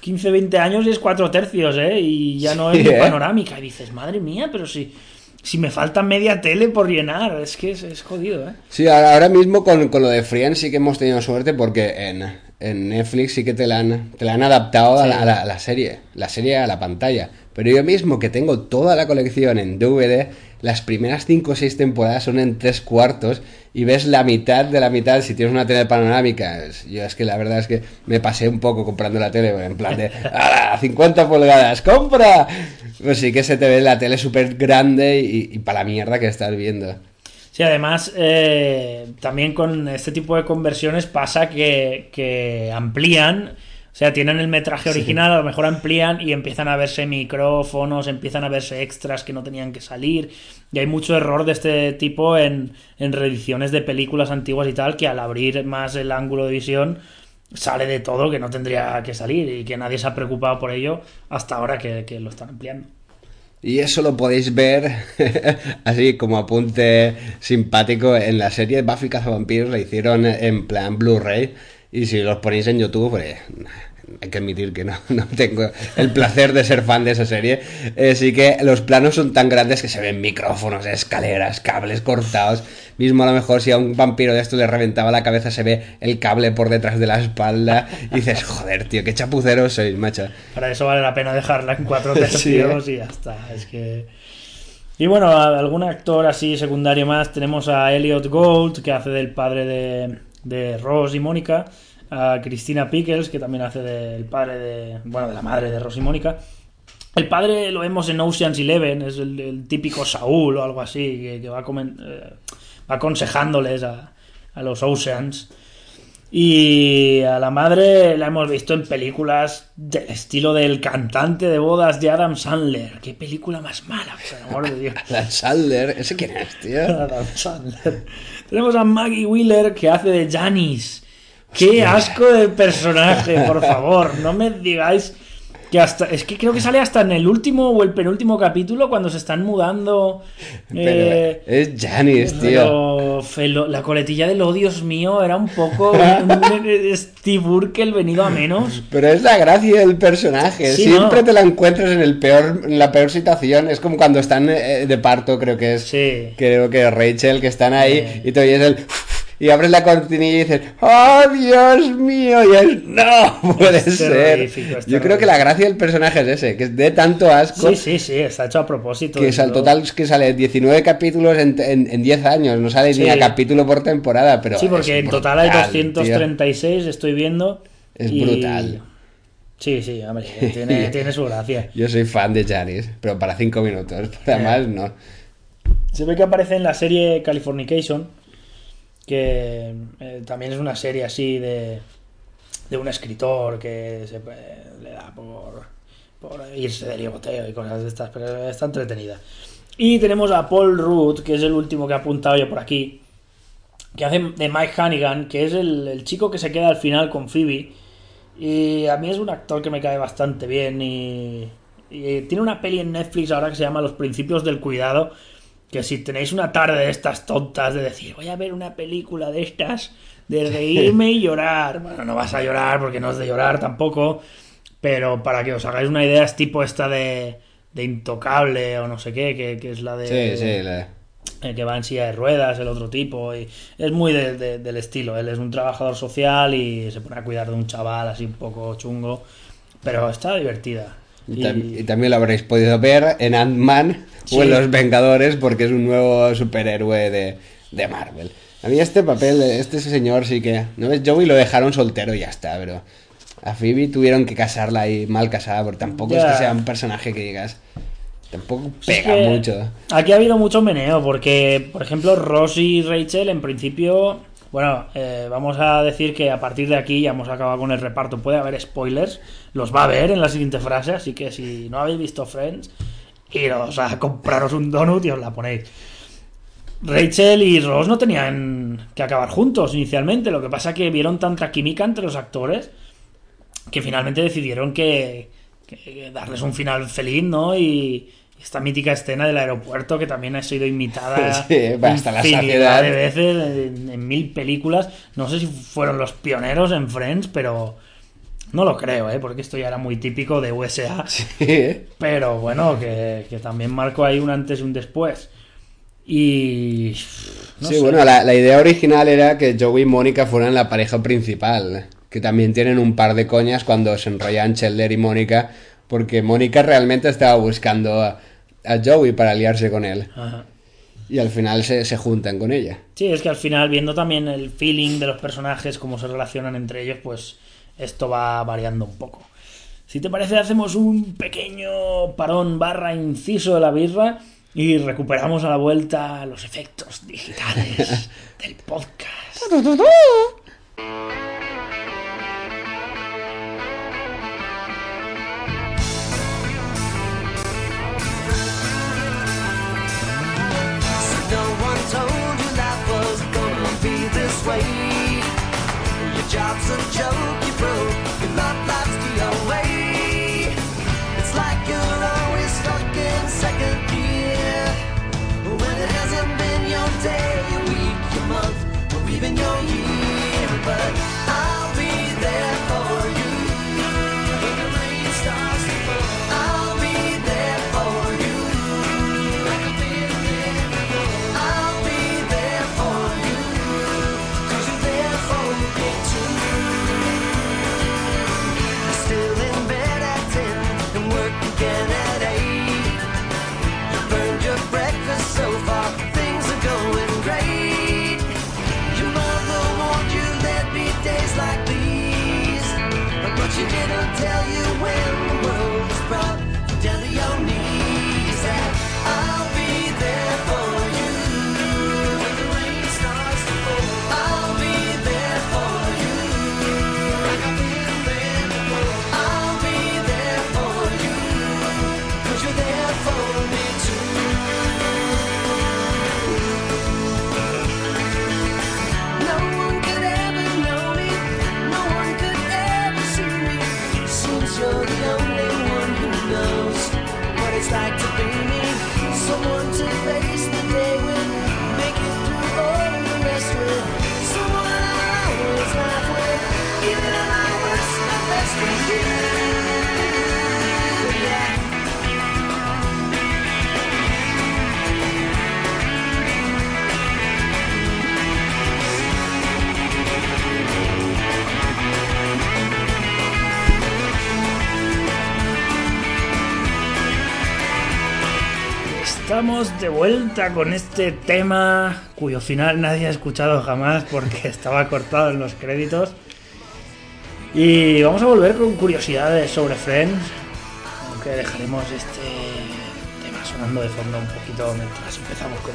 15, 20 años y es cuatro tercios, ¿eh? Y ya no es Sí, ¿eh? panorámica. Y dices, madre mía, pero si, si me falta media tele por llenar, es que es, es jodido, ¿eh? Sí, ahora mismo con, con lo de Friends sí que hemos tenido suerte porque en, en Netflix sí que te la han, te la han adaptado a, Sí. la, a la- a la serie, la serie a la pantalla. Pero yo mismo que tengo toda la colección en DVD, las primeras 5 o 6 temporadas son en 3 cuartos y ves la mitad de la mitad si tienes una tele panorámica. Yo es que la verdad es que me pasé un poco comprando la tele, en plan de ¡Hala! 50 pulgadas, ¡compra! Pues sí que se te ve la tele súper grande y, y para la mierda que estás viendo. Sí, además, eh, también con este tipo de conversiones pasa que, amplían, sea, tienen el metraje original, a lo mejor amplían y empiezan a verse micrófonos, empiezan a verse extras que no tenían que salir. Y hay mucho error de este tipo en, en reediciones de películas antiguas y tal, que al abrir más el ángulo de visión sale de todo que no tendría que salir y que nadie se ha preocupado por ello hasta ahora que, que lo están ampliando. Y eso lo podéis ver <laughs> así como apunte simpático en la serie Buffy Cazavampiros, la hicieron en plan Blu-ray y si los ponéis en YouTube, pues hay que admitir que no, <laughs> no tengo el placer de ser fan de esa serie. Así que los planos son tan grandes que se ven micrófonos, escaleras, cables cortados. Mismo a lo mejor si a un vampiro de esto le reventaba la cabeza se ve el cable por detrás de la espalda y dices, joder, tío, qué chapuceros sois, macho. Para eso vale la pena dejarla en cuatro <laughs> Sí, tercios y ya está. Es que. Y bueno, algún actor así secundario más. Tenemos a Elliot Gold, que hace del padre de, de Ross y Mónica. A Christina Pickles, que también hace del padre de. Bueno, de la madre de Ross y Mónica. El padre lo vemos en Ocean's Eleven, es el, el típico Saúl o algo así, que, que va, comen- eh, va aconsejándoles a, a los Oceans. Y a la madre la hemos visto en películas del estilo del cantante de bodas de Adam Sandler. ¡Qué película más mala, por el amor de Dios! <laughs> Alan Sadler, ¿ese quién es, tío? <laughs> Adam Sandler. Tenemos a Maggie Wheeler que hace de Janice. ¡Qué asco de personaje, por <laughs> favor! No me digáis que hasta... Es que creo que sale hasta en el último o el penúltimo capítulo cuando se están mudando... Eh, es Janice, tío. la coletilla del oh Dios mío era un poco un, Steve Urkel venido a menos. Pero es la gracia del personaje. Sí, Siempre ¿no? te la encuentras en el peor, en la peor situación. Es como cuando están eh, de parto, creo que es. Sí. Creo que Rachel, que están ahí y te oyes el. Y abres la cortinilla y dices, ¡Oh, Dios mío! Y es, ¡No! Puede Es ser. terrorífico, es Yo creo que la gracia del personaje es ese, que es de tanto asco. Sí, sí, sí, está hecho a propósito. Que es al total es que sale 19 capítulos en, en, en 10 años, no sale ni a capítulo por temporada, pero Sí, porque en total hay brutal, tío. 236, estoy viendo. Es y- brutal. Sí, sí, hombre, <laughs> tiene, tiene su gracia. Yo soy fan de Janice, pero para 5 minutos, además no. Se ve que aparece en la serie Californication, que eh, también es una serie así de, de un escritor que se, eh, le da por, por irse de ligoteo y cosas de estas, pero está entretenida. Y tenemos a Paul Rudd, que es el último que he apuntado yo por aquí, que hace de Mike Hannigan, que es el, el chico que se queda al final con Phoebe. Y a mí es un actor que me cae bastante bien y, y tiene una peli en Netflix ahora que se llama Los Principios del Cuidado, que si tenéis una tarde de estas tontas de decir voy a ver una película de estas, de reírme y llorar, bueno, no vas a llorar porque no es de llorar tampoco, pero para que os hagáis una idea es tipo esta de, de Intocable o no sé qué, que, que es la de... Sí, sí, la- el que va en silla de ruedas, el otro tipo, y es muy de- de- del estilo. Él es un trabajador social y se pone a cuidar de un chaval así un poco chungo, pero está divertida. Y, Y- tam- y también lo habréis podido ver en Ant-Man Sí. o en Los Vengadores porque es un nuevo superhéroe de, de Marvel. A mí este papel, este señor sí que... ¿No ves? Joey lo dejaron soltero y ya está, pero... A Phoebe tuvieron que casarla ahí mal casada porque tampoco es que sea un personaje que digas... Tampoco Es pega que mucho. Aquí ha habido mucho meneo, porque, por ejemplo, Ross y Rachel, en principio, bueno, eh, vamos a decir que a partir de aquí ya hemos acabado con el reparto. Puede haber spoilers, los va a haber en la siguiente frase, así que si no habéis visto Friends, iros a compraros un donut y os la ponéis. Rachel y Ross no tenían que acabar juntos inicialmente, lo que pasa que vieron tanta química entre los actores que finalmente decidieron que, que darles un final feliz, ¿no? Y, esta mítica escena del aeropuerto que también ha sido imitada <laughs> Sí, hasta la infinidad saciedad. de veces en, en mil películas. No sé si fueron los pioneros en Friends, pero no lo creo, ¿eh? porque esto ya era muy típico de USA. <laughs> Sí. Pero bueno, que, que también marcó ahí un antes y un después. Y. no sí, sé. bueno, la, la idea original era que Joey y Mónica fueran la pareja principal. Que también tienen un par de coñas cuando se enrollan Chandler y Mónica. Porque Mónica realmente estaba buscando a, a Joey para aliarse con él. Ajá. Y al final se, se juntan con ella. Sí, es que al final, viendo también el feeling de los personajes, cómo se relacionan entre ellos, pues esto va variando un poco. Si te parece, hacemos un pequeño parón barra inciso de la birra y recuperamos a la vuelta los efectos digitales <laughs> del podcast. Way. Your job's a joke, you broke. Estamos de vuelta con este tema cuyo final nadie ha escuchado jamás porque <laughs> estaba cortado en los créditos. Y vamos a volver con curiosidades sobre Friends, aunque dejaremos este tema sonando de fondo un poquito mientras empezamos con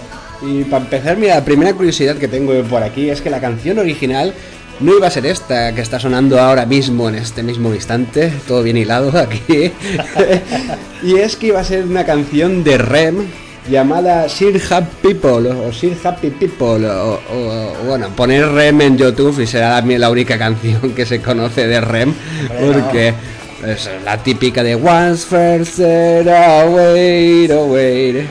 él. Y para empezar, mira, la primera curiosidad que tengo por aquí es que la canción original no iba a ser esta que está sonando ahora mismo, en este mismo instante, todo bien hilado <laughs> aquí. y es que iba a ser una canción de Rem llamada Sir Happy People o Sir Happy People o, o- o, bueno, poner Rem en YouTube y será la, la única canción que se conoce de Rem porque es la típica de Once first said, wait, wait.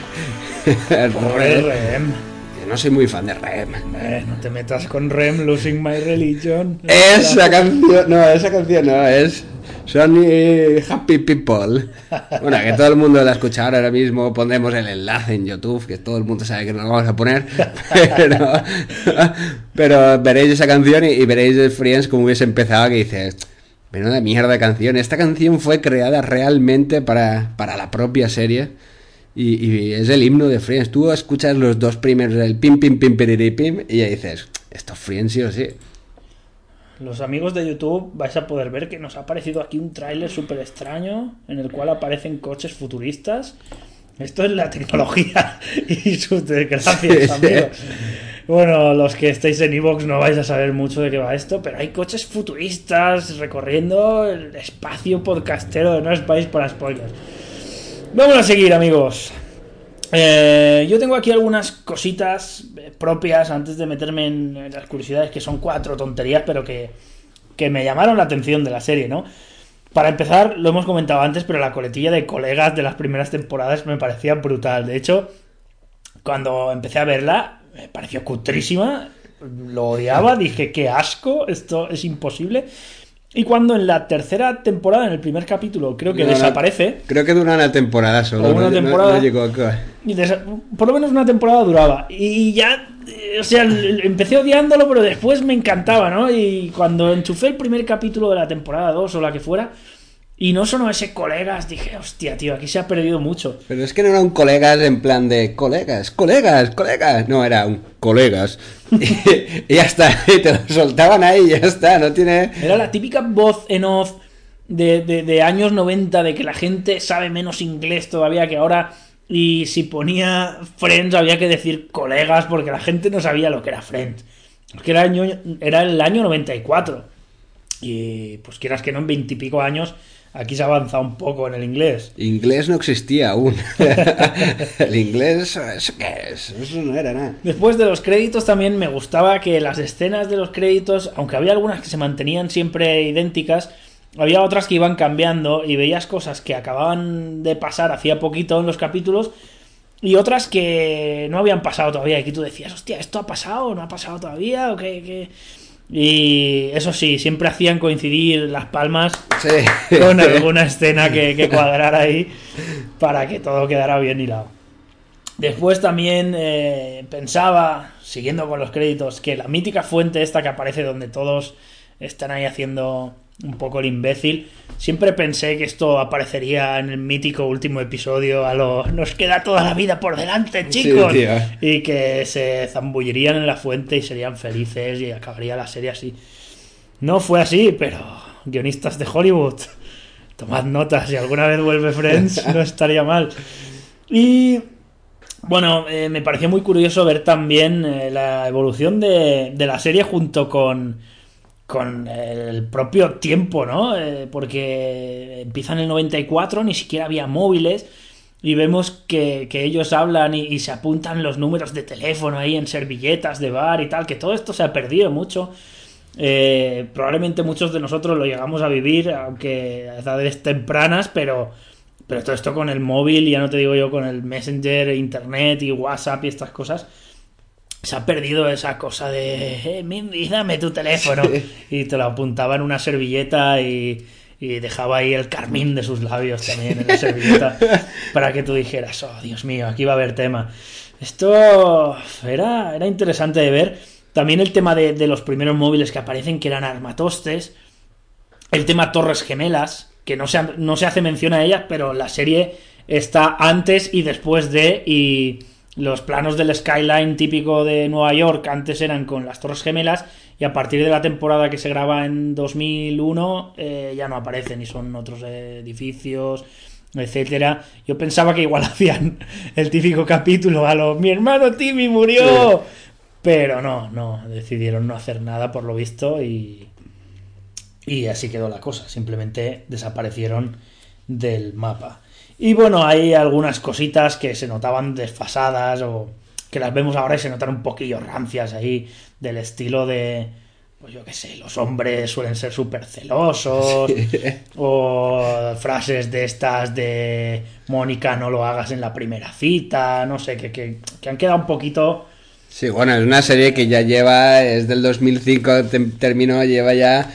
Pobre Rem. No soy muy fan de Rem. Eh, no te metas con Rem, Losing My Religion. Esa canción, no, esa canción no, es Sony Happy People. Bueno, que todo el mundo la ha escuchado ahora mismo, pondremos el enlace en YouTube, que todo el mundo sabe que nos lo vamos a poner, pero, pero veréis esa canción y, y veréis el Friends como hubiese empezado, que dices, menuda mierda de canción. Esta canción fue creada realmente para, para la propia serie. Y, y es el himno de Friends. Tú escuchas los dos primeros, el pim, pim, pim, piriri, pim, y ya dices, esto es Friends sí o sí. Los amigos de YouTube vais a poder ver que nos ha aparecido aquí un tráiler súper extraño en el cual aparecen coches futuristas. Esto es la tecnología <laughs> y sus desgracias, amigos. Bueno, los que estáis en Evox no vais a saber mucho de qué va esto, pero hay coches futuristas recorriendo el espacio podcastero de No es País para Spoilers. Vamos a seguir, amigos. Eh, yo tengo aquí algunas cositas eh, propias antes de meterme en, las curiosidades, que son cuatro tonterías, pero que, que me llamaron la atención de la serie, ¿no? Para empezar, lo hemos comentado antes, pero la coletilla de colegas de las primeras temporadas me parecía brutal. De hecho, cuando empecé a verla, me pareció cutrísima, lo odiaba, dije, qué asco, esto es imposible. Y cuando en la tercera temporada, en el primer capítulo, creo que No, no, desaparece, Creo que dura una temporada solo. O una temporada. no llegó a- y por lo menos una temporada duraba. Y ya, eh, o sea, empecé odiándolo, pero después me encantaba, ¿no? Y cuando enchufé el primer capítulo de la temporada 2 o la que fuera, y no sonó ese colegas, dije, hostia, tío, aquí se ha perdido mucho. Pero es que no era un colegas en plan de colegas, colegas, colegas. No, era un colegas. y, <laughs> y ya está. Y te lo soltaban ahí y ya está. No tiene. Era la típica voz en off de, de- de años 90 de que la gente sabe menos inglés todavía que ahora. Y si ponía Friends había que decir colegas porque la gente no sabía lo que era Friends. Es que era, año- era el año 94. Y pues quieras que no, en veintipico años aquí se ha avanzado un poco en el inglés. Inglés no existía aún. <laughs> el inglés, ¿eso qué es? Eso no era nada. Después de los créditos también me gustaba que las escenas de los créditos, aunque había algunas que se mantenían siempre idénticas, había otras que iban cambiando y veías cosas que acababan de pasar hacía poquito en los capítulos y otras que no habían pasado todavía y que tú decías, hostia, ¿esto ha pasado? ¿No ha pasado todavía? ¿O qué? qué?". Y eso sí, siempre hacían coincidir las palmas Sí. con <laughs> alguna escena que, que cuadrara ahí para que todo quedara bien hilado. Después también eh, pensaba, siguiendo con los créditos, que la mítica fuente esta que aparece donde todos están ahí haciendo un poco el imbécil, siempre pensé que esto aparecería en el mítico último episodio a lo nos queda toda la vida por delante, chicos. y que se zambullirían en la fuente y serían felices y acabaría la serie así. No fue así, pero guionistas de Hollywood, <laughs> tomad notas, si alguna vez vuelve Friends <laughs> no estaría mal. Y bueno, eh, me pareció muy curioso ver también eh, la evolución de, de la serie junto con, con el propio tiempo, ¿no? Eh, porque empieza en el 94, ni siquiera había móviles. Y vemos que, que ellos hablan y, y se apuntan los números de teléfono ahí en servilletas de bar y tal, que todo esto se ha perdido mucho. Eh, probablemente muchos de nosotros lo llegamos a vivir, aunque a edades tempranas, pero, pero todo esto con el móvil, ya no te digo yo con el Messenger, Internet y WhatsApp y estas cosas, se ha perdido esa cosa de, eh, Mindy, dame tu teléfono. Y te lo apuntaba en una servilleta y, y dejaba ahí el carmín de sus labios también en la servilleta para que tú dijeras, oh Dios mío, aquí va a haber tema. Esto era, era interesante de ver. También el tema de, de los primeros móviles que aparecen, que eran armatostes. El tema Torres Gemelas, que no se, no se hace mención a ellas, pero la serie está antes y después de. Y los planos del skyline típico de Nueva York antes eran con las Torres Gemelas. Y a partir de la temporada que se graba en 2001 eh, ya no aparecen y son otros edificios, etcétera. Yo pensaba que igual <laughs> hacían el típico capítulo a lo mi hermano Timmy murió. Pero no, no, decidieron no hacer nada por lo visto y, y así quedó la cosa. Simplemente desaparecieron del mapa. Y bueno, hay algunas cositas que se notaban desfasadas o que las vemos ahora y se notan un poquillo rancias ahí del estilo de, pues yo qué sé, los hombres suelen ser súper celosos o frases de estas de Mónica no lo hagas en la primera cita, no sé, que, que, que han quedado un poquito... Sí, bueno, es una serie que ya lleva, es del 2005, tem- terminó, lleva ya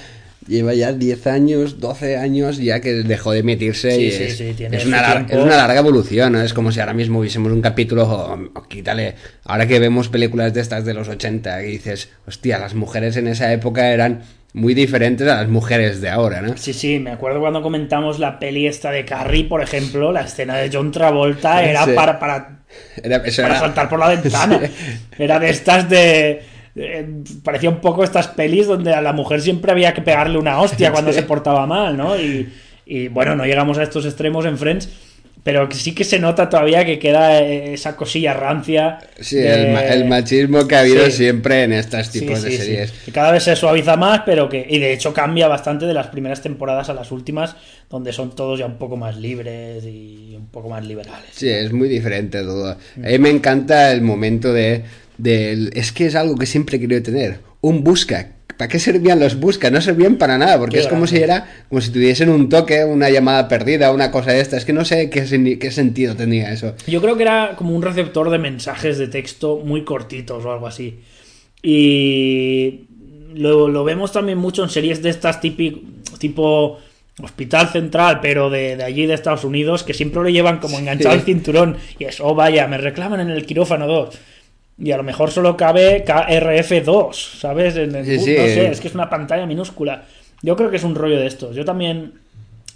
lleva ya 10 años, 12 años ya que dejó de emitirse Sí, y sí, es, sí, tiene es una es larga evolución, ¿no? Es como si ahora mismo viésemos un capítulo, o, o quítale, ahora que vemos películas de estas de los 80 y dices, hostia, las mujeres en esa época eran muy diferentes a las mujeres de ahora, ¿no? Sí, sí, me acuerdo cuando comentamos la peli esta de Carrie, por ejemplo, la escena de John Travolta era para, para, Era, para era- saltar por la ventana. <laughs> Era de estas de... eh, parecía un poco estas pelis donde a la mujer siempre había que pegarle una hostia <laughs> cuando Sí. se portaba mal, ¿no? Y, y, bueno, no llegamos a estos extremos en Friends, pero sí que se nota todavía que queda eh, esa cosilla rancia. Sí, de- el, ma- el machismo que ha habido Sí. siempre en estos tipos sí, de series. Que cada vez se suaviza más, pero que. Y de hecho cambia bastante de las primeras temporadas a las últimas, donde son todos ya un poco más libres y un poco más liberales. Sí, es muy diferente todo. A mí me encanta el momento de, del- Es que es algo que siempre he querido tener. Un busca. ¿para qué servían los busca? No servían para nada, porque Qué es como si era, como si tuviesen un toque, una llamada perdida, una cosa de esta. Es que no sé qué, sentido tenía eso. Yo creo que era como un receptor de mensajes de texto muy cortitos o algo así. Y lo, lo vemos también mucho en series de estas típico, tipo Hospital Central, pero de, de allí de Estados Unidos, que siempre lo llevan como enganchado Sí. al cinturón. Y es, oh vaya, me reclaman en el quirófano 2. Y a lo mejor solo cabe KRF2, ¿sabes? En el Sí, bus, sí. No sé, es que es una pantalla minúscula. Yo creo que es un rollo de estos. Yo también,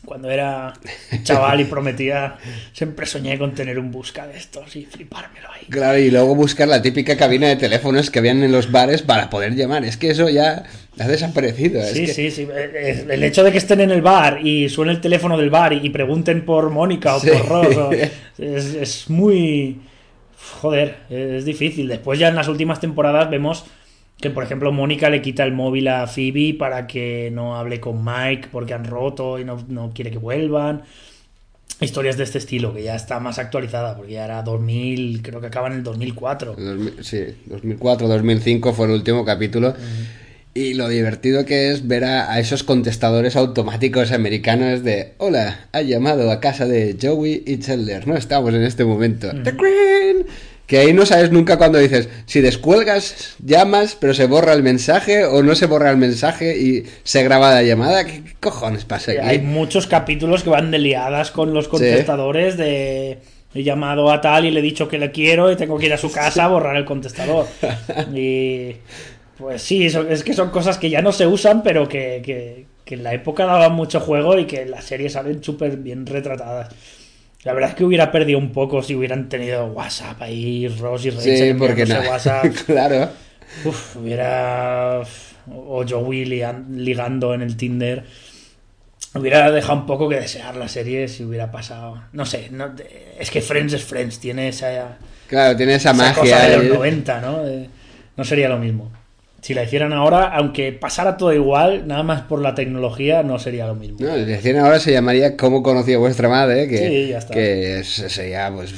cuando era <laughs> chaval y prometía, siempre soñé con tener un busca de estos y flipármelo ahí. Claro, y luego buscar la típica cabina de teléfonos que habían en los bares para poder llamar. Es que eso ya ha desaparecido. es Sí, que- sí, sí. Eh, El hecho de que estén en el bar y suene el teléfono del bar y pregunten por Mónica o Sí. por Ross, o- <laughs> es, es muy... Joder, es difícil. Después ya en las últimas temporadas vemos que, por ejemplo, Mónica le quita el móvil a Phoebe para que no hable con Mike porque han roto y no, no quiere que vuelvan. Historias de este estilo, que ya está más actualizada, porque ya era 2000, creo que acaba en el 2004. 2000 Sí, 2004-2005 fue el último capítulo. Y lo divertido que es ver a, a esos contestadores automáticos americanos de Hola, ha llamado a casa de Joey y Chandler. No estamos en este momento. The Queen. Que ahí no sabes nunca cuando dices, si descuelgas, llamas, pero se borra el mensaje o no se borra el mensaje y se graba la llamada. ¿Qué, qué cojones pasa aquí? Hay muchos capítulos que van de liadas con los contestadores de he llamado a tal y le he dicho que le quiero y tengo que ir a su casa a borrar el contestador. <laughs> Y pues sí, es que son cosas que ya no se usan, pero que, que- que en la época daban mucho juego y que en las series salen súper bien retratadas. La verdad es que hubiera perdido un poco si hubieran tenido WhatsApp ahí, Ross y Rachel Sí, porque no. WhatsApp. <laughs> claro. Uf, hubiera. O Joey ligan- ligando en el Tinder. Hubiera dejado un poco que desear la serie si hubiera pasado. No sé, no- es que Friends es Friends, tiene esa, Claro, tiene esa, esa magia. cosa de los ahí. 90, ¿no? No sería lo mismo. Si la hicieran ahora, aunque pasara todo igual, nada más por la tecnología, no sería lo mismo. No, el de 100 ahora se llamaría ¿Cómo conocí a vuestra madre? Que, Sí, ya está. que sería pues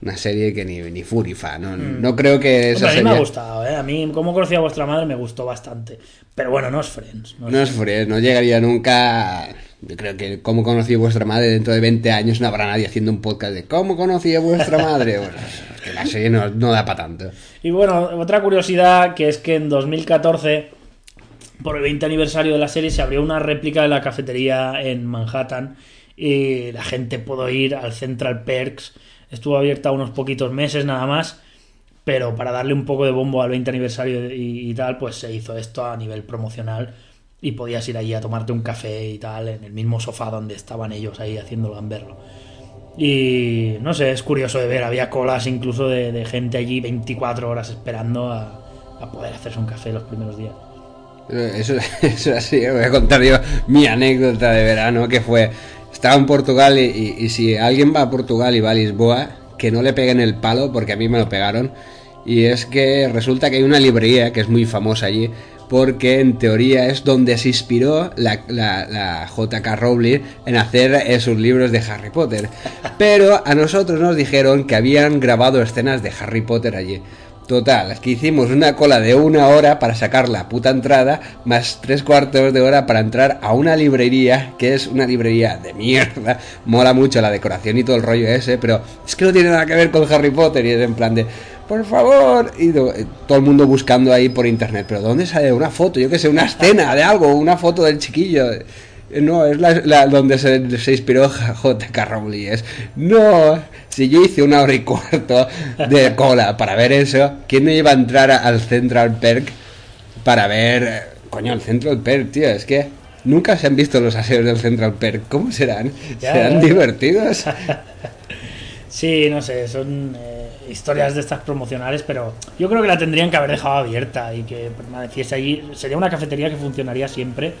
una serie que ni, ni furifa. No, no creo que esa Mm. Hombre, a mí me ha serie- gustado, ¿eh? A mí, como conocí a vuestra madre, me gustó bastante. Pero bueno, no es Friends. No es No es Friends, no llegaría nunca. Yo creo que ¿Cómo conocí a vuestra madre? Dentro de 20 años no habrá nadie haciendo un podcast de ¿Cómo conocí a vuestra madre? Bueno, la serie no, da para tanto. Y bueno, otra curiosidad que es que en 2014, por el 20 aniversario de la serie, se abrió una réplica de la cafetería en Manhattan y la gente pudo ir al Central Perks. Estuvo abierta unos poquitos meses nada más, pero para darle un poco de bombo al 20 aniversario y, tal, pues se hizo esto a nivel promocional y podías ir allí a tomarte un café y tal en el mismo sofá donde estaban ellos ahí haciendo gamberro. Y no sé, es curioso de ver, había colas incluso de, gente allí 24 horas esperando a, a poder hacerse un café los primeros días. Eso, <laughs> eso así, voy a contar yo mi anécdota de verano que fue, estaba en Portugal y- y si alguien va a Portugal y va a Lisboa, que no le peguen el palo porque a mí me lo pegaron. Y es que resulta que hay una librería que es muy famosa allí porque en teoría es donde se inspiró la, JK Rowling en hacer sus libros de Harry Potter. Pero a nosotros nos dijeron que habían grabado escenas de Harry Potter allí. Total, que hicimos una cola de una hora para sacar la puta entrada, más tres cuartos de hora para entrar a una librería, que es una librería de mierda. Mola mucho la decoración y todo el rollo ese, pero es que no tiene nada que ver con Harry Potter y es en plan de, por favor, y eh, todo el mundo buscando ahí por internet, pero ¿dónde sale una foto? Yo que sé, una escena de algo, una foto del chiquillo. Eh, No, es la, la- donde se, se inspiró J.K. Rowling. Es, no, si yo hice una hora y cuarto de cola para ver eso, ¿quién no iba a entrar a- al Central Perk para ver, eh, coño, el Central Perk, tío? Es que nunca se han visto los aseos del Central Perk. ¿Cómo serán? Ya, ¿Serán ya. divertidos? <laughs> Sí, no sé, son eh, historias de estas promocionales, pero yo creo que la tendrían que haber dejado abierta y que permaneciese allí. Sería una cafetería que funcionaría siempre.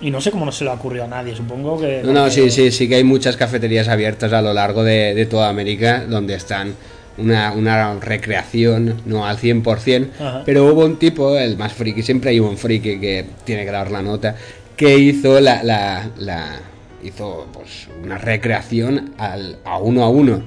Y no sé cómo no se le ocurrió a nadie, supongo que... No, no, sí, sí, sí que hay muchas cafeterías abiertas a lo largo de, de toda América donde están una, una recreación, no al 100%, Ajá. pero hubo un tipo, el más friki, siempre hay un friki que tiene que dar la nota, que hizo la, la, la- hizo pues una recreación al, a uno a uno,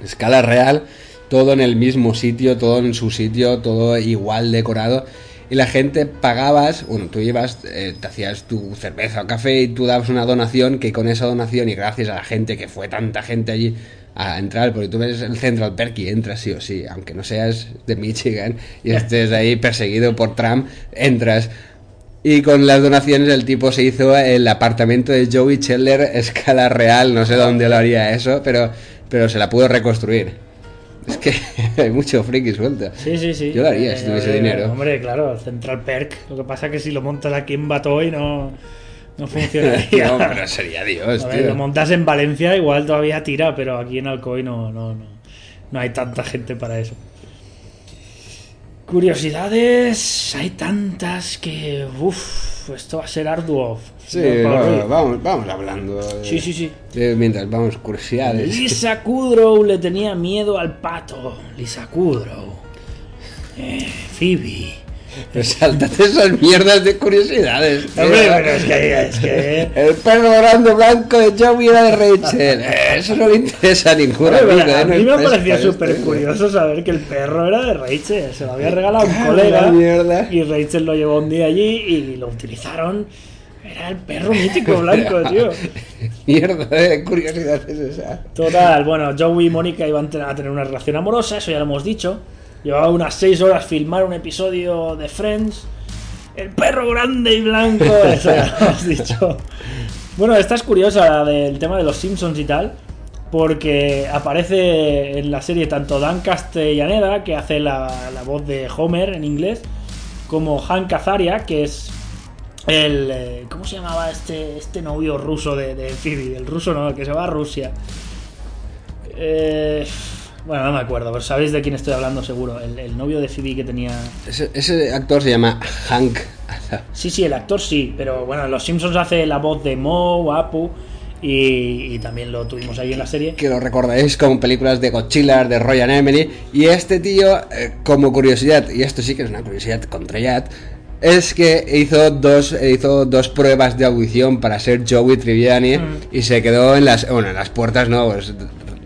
escala real, todo en el mismo sitio, todo en su sitio, todo igual decorado. y la gente pagabas, bueno, tú ibas, eh, te hacías tu cerveza o café y tú dabas una donación que con esa donación y gracias a la gente que fue tanta gente allí a entrar, porque tú ves el Central Perk y entras sí o sí, aunque no seas de Michigan y estés ahí perseguido por Trump, entras. Y con las donaciones el tipo se hizo el apartamento de Joey Chandler <laughs> escala real, no sé dónde lo haría eso, pero, pero se la pudo reconstruir. Es que <laughs> hay mucho friki suelto. Sí, sí, sí. Yo lo haría si Eh, tuviese eh, dinero. Hombre, claro, Central Perk. Lo que pasa es que si lo montas aquí en Batoy no, no <laughs> no, funcionaría. pero sería Dios, ver, lo montas en Valencia, igual todavía tira, pero aquí en Alcoy no, no, no, no hay tanta gente para eso. Curiosidades, hay tantas que. Uff, esto va a ser arduo. Sí, vamos, vamos hablando. de- sí, sí, sí. de- mientras vamos, curiosidades. Lisa Kudrow le tenía miedo al pato. Lisa Kudrow. Eh, Phoebe. <laughs> Pero sáltate esas mierdas de curiosidades. tío. Hombre, pero es que, es que El perro grande blanco de Joey era de Rachel. <laughs> Eh, Eso no le interesa a ningún amigo. a eh, mí me parecía súper curioso saber que el perro era de Rachel. Se lo había regalado un colega y Rachel lo llevó un día allí y lo utilizaron. Era el perro mítico blanco, <laughs> tío. Mierda de curiosidades esa. Total, bueno, Joey y Mónica iban a tener una relación amorosa, eso ya lo hemos dicho. Llevaba unas 6 horas filmar un episodio de Friends. El perro grande y blanco, <laughs> eso ya lo hemos dicho. Bueno, esta es curiosa la del tema de los Simpsons y tal, porque aparece en la serie tanto Dan Castellaneda, que hace la, la voz de Homer en inglés, como Hank Azaria, que es el. eh, ¿Cómo se llamaba este, este novio ruso de, de Phoebe? El ruso no, el que se va a Rusia. Eh, bueno, no me acuerdo, pero sabéis de quién estoy hablando seguro. El, el novio de Phoebe que tenía. Ese, ese actor se llama Hank. Sí, sí, el actor sí, pero bueno, en Los Simpsons hace la voz de Moe, Apu, y, y también lo tuvimos ahí en la serie. que lo recordaréis como películas de Godzilla, de Royan Emily. Y este tío, eh, como curiosidad, y esto sí que es una curiosidad controllat, es que hizo dos, hizo dos pruebas de audición para ser Joey Triviani Mm. y se quedó en las, bueno, en las puertas no, pues,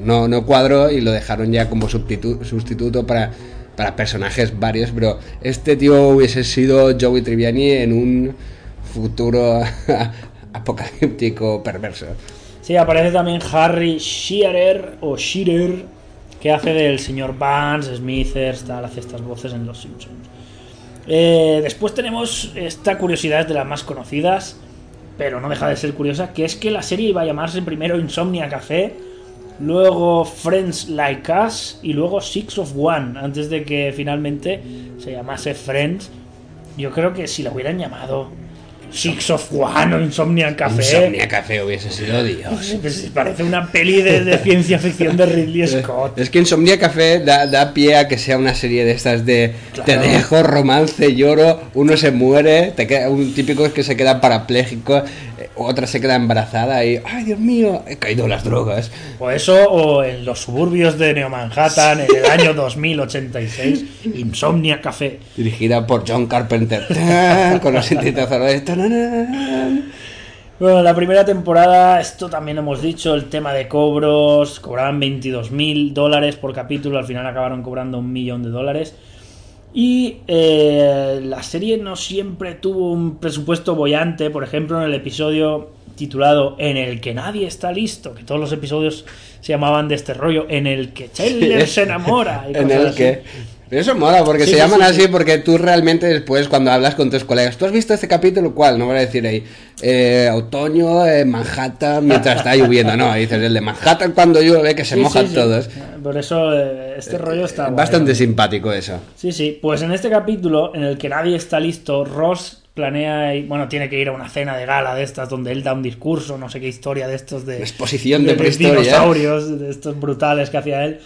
no, no cuadró y lo dejaron ya como sustituto para, para personajes varios, pero este tío hubiese sido Joey Triviani en un futuro <laughs> apocalíptico perverso. Sí, aparece también Harry Shearer o Shearer, que hace del señor Vance, Smithers, tal, hace estas voces en Los Simpsons. Eh, después tenemos esta curiosidad de las más conocidas, pero no deja de ser curiosa, que es que la serie iba a llamarse primero Insomnia Café, luego Friends Like Us y luego Six of One, antes de que finalmente se llamase Friends. Yo creo que si la hubieran llamado Six of One o Insomnia Café... Insomnia Café hubiese sido Dios. Pues parece una peli de, de ciencia ficción de Ridley <laughs> Scott. Es que Insomnia Café da, da pie a que sea una serie de estas de Claro. te dejo, romance, lloro, uno se muere, te queda, un típico es que se queda parapléjico, eh, otra se queda embarazada y, ay Dios mío, he caído en las drogas. O eso, o en los suburbios de Neo Manhattan en el año 2086, Insomnia Café. Dirigida por John Carpenter, <laughs> con los sintetizadores. Bueno, la primera temporada, esto también hemos dicho, el tema de cobros, cobraban 22 mil dólares por capítulo, al final acabaron cobrando un millón de dólares. Y eh, la serie no siempre tuvo un presupuesto bollante, por ejemplo, en el episodio titulado En el que nadie está listo, que todos los episodios se llamaban de este rollo, en el que Chandler se enamora. y <laughs> en cosas el así. que... Pero eso mola, porque Sí, se sí, llaman sí, así sí. porque tú realmente después cuando hablas con tus colegas, ¿tú has visto este capítulo? ¿Cuál? No voy a decir ahí, eh, otoño, eh, Manhattan, mientras está lloviendo, no, <laughs> dices el de Manhattan cuando llueve, que se mojan todos. Por eso eh, este rollo está Bastante simpático eso. Sí, sí. Pues en este capítulo, en el que nadie está listo, Ross planea, y, bueno, tiene que ir a una cena de gala de estas donde él da un discurso, no sé qué historia de estos de... Exposición de prehistoria. dinosaurios, de estos brutales que hacía él.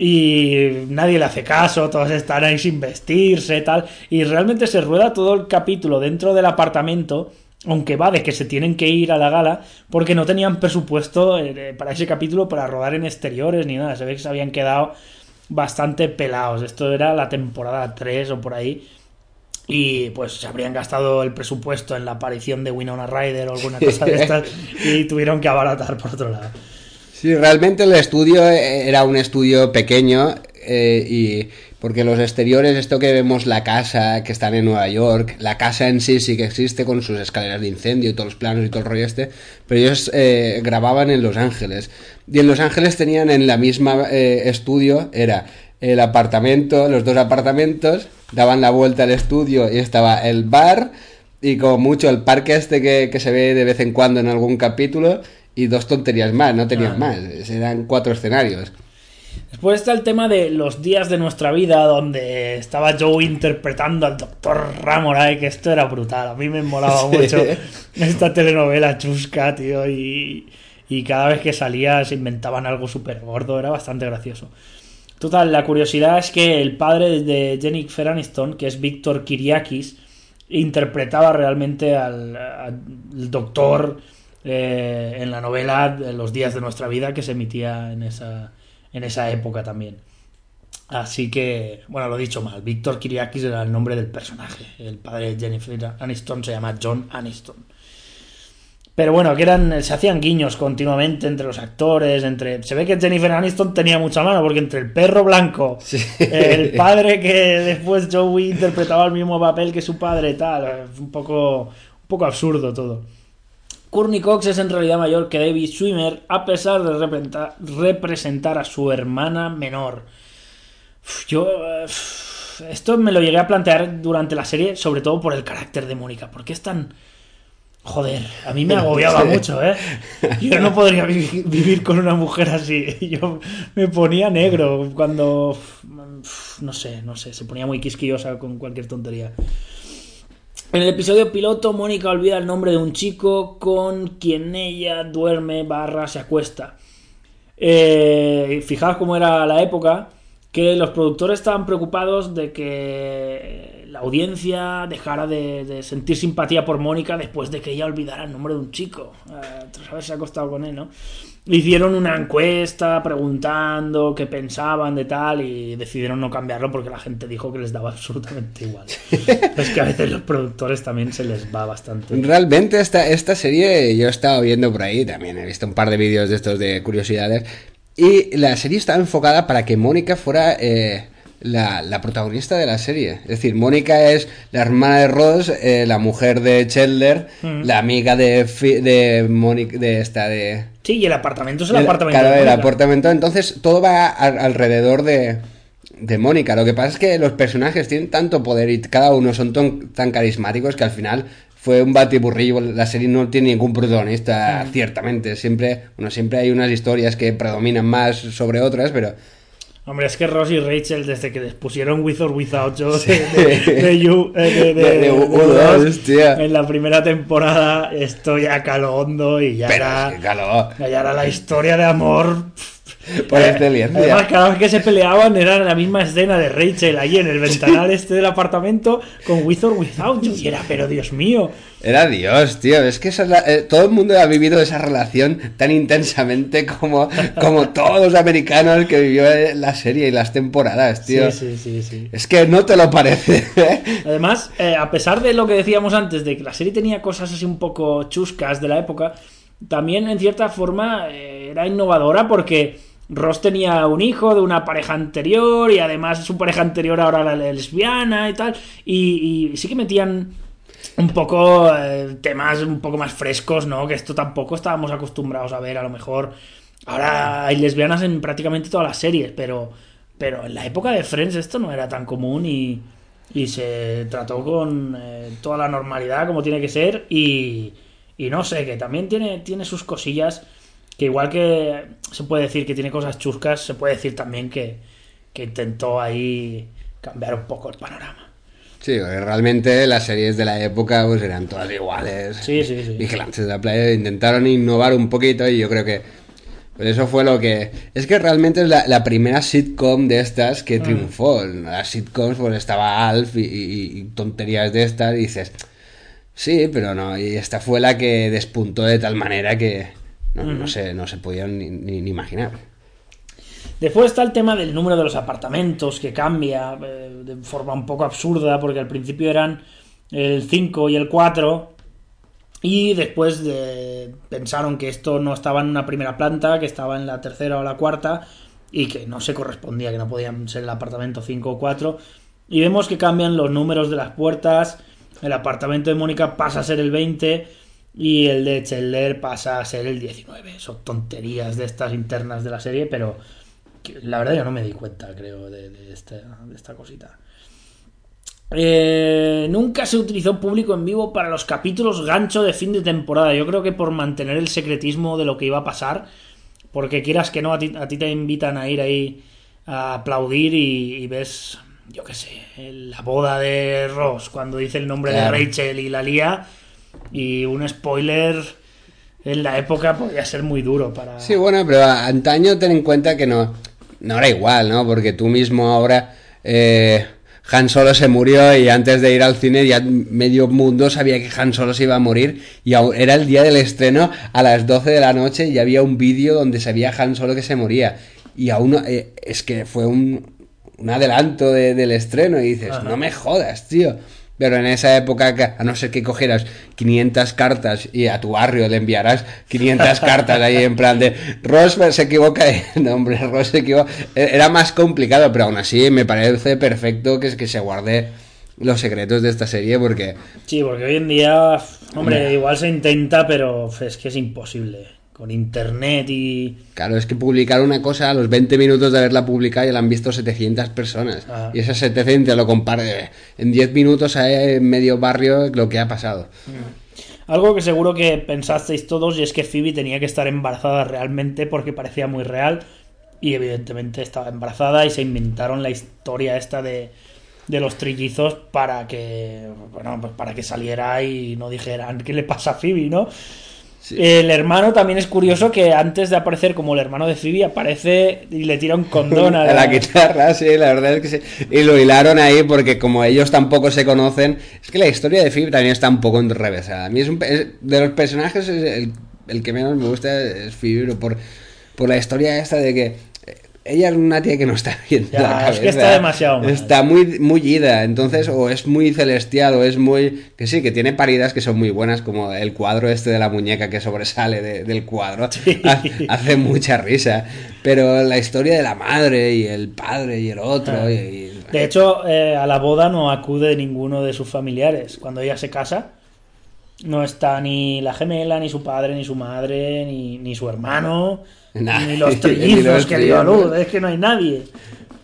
Y nadie le hace caso, todos están ahí sin vestirse, tal. Y realmente se rueda todo el capítulo dentro del apartamento, aunque va de que se tienen que ir a la gala, porque no tenían presupuesto eh, para ese capítulo para rodar en exteriores ni nada. Se ve que se habían quedado bastante pelados. Esto era la temporada 3 o por ahí. Y pues se habrían gastado el presupuesto en la aparición de Winona Ryder o alguna <laughs> cosa de estas y tuvieron que abaratar por otro lado. Sí, realmente el estudio eh, era un estudio pequeño eh, y porque los exteriores, esto que vemos la casa que están en Nueva York, la casa en sí sí que existe con sus escaleras de incendio y todos los planos y todo el rollo este, pero ellos eh, grababan en Los Ángeles. Y en Los Ángeles tenían en la misma eh, estudio, era el apartamento, los dos apartamentos, daban la vuelta al estudio y estaba el bar y como mucho el parque este que, que se ve de vez en cuando en algún capítulo y dos tonterías más, no tenían Ah. más, eran cuatro escenarios. Después está el tema de los días de nuestra vida, donde estaba Joe interpretando al doctor Ramoray, que esto era brutal. A mí me molaba <laughs> Sí. mucho esta telenovela chusca, tío, y, y cada vez que salía se inventaban algo súper gordo, era bastante gracioso. Total, la curiosidad es que el padre de Jennifer Aniston, que es Víctor Kiriakis, interpretaba realmente al, al doctor eh, en la novela Los días de nuestra vida que se emitía en esa, en esa época también. Así que, bueno, lo he dicho mal. Víctor Kiriakis era el nombre del personaje. El padre de Jennifer Aniston se llama John Aniston. Pero bueno, que eran, se hacían guiños continuamente entre los actores, entre. Se ve que Jennifer Aniston tenía mucha mano, porque entre el perro blanco, Sí. el padre que después Joey interpretaba el mismo papel que su padre, tal, un poco, un poco absurdo todo. Courtney Cox es en realidad mayor que David Schwimmer, a pesar de representa- representar a su hermana menor. Yo. Esto me lo llegué a plantear durante la serie, sobre todo por el carácter de Mónica. ¿Por qué es tan.? Joder, a mí me agobiaba mucho, ¿eh? Yo no podría vi- vivir con una mujer así. <laughs> Yo me ponía negro cuando. No sé, no sé, se ponía muy quisquillosa con cualquier tontería. En el episodio piloto, Mónica olvida el nombre de un chico con quien ella duerme barra se acuesta. Eh, fijaos cómo era la época, que los productores estaban preocupados de que la audiencia dejara de, sentir simpatía por Mónica después de que ella olvidara el nombre de un chico, eh, tras haberse acostado con él, ¿no? Hicieron una encuesta preguntando qué pensaban de tal y decidieron no cambiarlo porque la gente dijo que les daba <laughs> absolutamente igual. es que a veces los productores también se les va bastante. Realmente esta, esta serie yo he estado viendo por ahí, también he visto un par de vídeos de estos de curiosidades, y la serie estaba enfocada para que Mónica fuera eh, la, la protagonista de la serie. Es decir, Mónica es la hermana de Ross, eh, la mujer de Chandler, Mm. la amiga de, de Mónica, de esta, de... Sí, y el apartamento es el, el- apartamento. claro, de el apartamento. Entonces todo va a- alrededor de, de Mónica. Lo que pasa es que los personajes tienen tanto poder y cada uno son tan, tan carismáticos que al final fue un batiburrillo. La serie no tiene ningún protagonista, Mm. ciertamente. Siempre, bueno, siempre hay unas historias que predominan más sobre otras, pero Hombre, es que Ross y Rachel, desde que les pusieron With or Without You de, de, de You- de- de- De- de de U2, Ross, tío. en la primera temporada, esto ya caló hondo y ya pero era, es que, ya era la historia de amor. <laughs> por Eh, excelencia. Además, cada vez que se peleaban era la misma escena de Rachel ahí en el <laughs> ventanal este del apartamento con With or Without. Y era, pero Dios mío. Era Dios, tío. Es que esa es la- eh, todo el mundo ha vivido esa relación tan intensamente como, como <laughs> todos los americanos que vivió la serie y las temporadas, tío. Sí, sí, sí, sí. Es que no te lo parece. ¿eh? Además, eh, a pesar de lo que decíamos antes, de que la serie tenía cosas así un poco chuscas de la época, también en cierta forma eh, era innovadora porque Ross tenía un hijo de una pareja anterior y además su pareja anterior ahora era lesbiana y tal, y, sí que metían un poco eh, temas un poco más frescos, ¿no? Que esto tampoco estábamos acostumbrados a ver, a lo mejor. Ahora hay lesbianas en prácticamente todas las series, pero, pero en la época de Friends esto no era tan común y, y se trató con eh, toda la normalidad como tiene que ser y, y no sé, que también tiene, tiene sus cosillas que igual que se puede decir que tiene cosas chuscas, se puede decir también que, que intentó ahí cambiar un poco el panorama. Sí, realmente las series de la época pues eran todas iguales. Sí, sí, sí. Vigilantes de la playa intentaron innovar un poquito y yo creo que pues eso fue lo que... Es que realmente es la, la primera sitcom de estas Mm. que triunfó. Las sitcoms pues estaba Alf y, y- y tonterías de estas y dices... Sí, pero no. Y esta fue la que despuntó de tal manera que no, no se, no se podían ni, ni- ni imaginar. Después está el tema del número de los apartamentos que cambia eh, de forma un poco absurda porque al principio eran el 5 y el 4 y después de- pensaron que esto no estaba en una primera planta, que estaba en la tercera o la cuarta y que no se correspondía, que no podían ser el apartamento 5 o 4. Y vemos que cambian los números de las puertas. El apartamento de Mónica pasa a ser el 20 y el de Chandler pasa a ser el 19. Son tonterías de estas internas de la serie, pero la verdad yo no me di cuenta, creo, de, de esta, de esta cosita. Eh, nunca se utilizó público en vivo para los capítulos gancho de fin de temporada. Yo creo que por mantener el secretismo de lo que iba a pasar, porque quieras que no, a ti, a ti te invitan a ir ahí a aplaudir y, y ves, yo qué sé, la boda de Ross cuando dice el nombre Claro. de Rachel y la lía. Y un spoiler en la época podía ser muy duro para. Sí, bueno, pero antaño ten en cuenta que no, no era igual, ¿no? Porque tú mismo ahora eh, Han Solo se murió y antes de ir al cine ya medio mundo sabía que Han Solo se iba a morir y era el día del estreno a las 12 de la noche y había un vídeo donde se veía Han Solo que se moría y aún eh, es que fue un, un adelanto de- del estreno y dices, Ajá. no me jodas, tío. Pero en esa época, a no ser que cogieras 500 cartas y a tu barrio le enviarás 500 cartas ahí en plan de Ross se equivoca de <laughs> nombre, Ross se equivoca. E- Era más complicado, pero aún así me parece perfecto que, que se guarde los secretos de esta serie porque Sí, porque hoy en día, hombre, Hombre. igual se intenta, pero es que es imposible. Con internet y. Claro, es que publicar una cosa a los 20 minutos de haberla publicado ya la han visto 700 personas. Ah. Y esas 700 lo compare. En 10 minutos hay en medio barrio lo que ha pasado. Algo que seguro que pensasteis todos y es que Phoebe tenía que estar embarazada realmente porque parecía muy real y evidentemente estaba embarazada y se inventaron la historia esta de, de los trillizos para que bueno pues para que saliera y no dijeran qué le pasa a Phoebe, ¿no? El hermano también es curioso que antes de aparecer como el hermano de Phoebe aparece y le tira un condón <laughs> a a la guitarra, sí, la verdad es que sí. Y lo hilaron ahí porque como ellos tampoco se conocen, es que la historia de Phoebe también está un poco enrevesada. A mí es un, es- de los personajes es el, el que menos me gusta es Phoebe por, por la historia esta de que ella es una tía que no está bien Ya, la es que está demasiado mal. Está muy, muy ida, entonces o es muy celestial o es muy... Que sí, que tiene paridas que son muy buenas, como el cuadro este de la muñeca que sobresale de- del cuadro. Sí. <laughs> Hace mucha risa. Pero la historia de la madre y el padre y el otro... Ah. y- y- De hecho, eh, a la boda no acude ninguno de sus familiares. Cuando ella se casa, no está ni la gemela, ni su padre, ni su madre, ni, ni su hermano, <laughs> Nah. ni los <laughs> trillizos que dio a luz. Es que no hay nadie.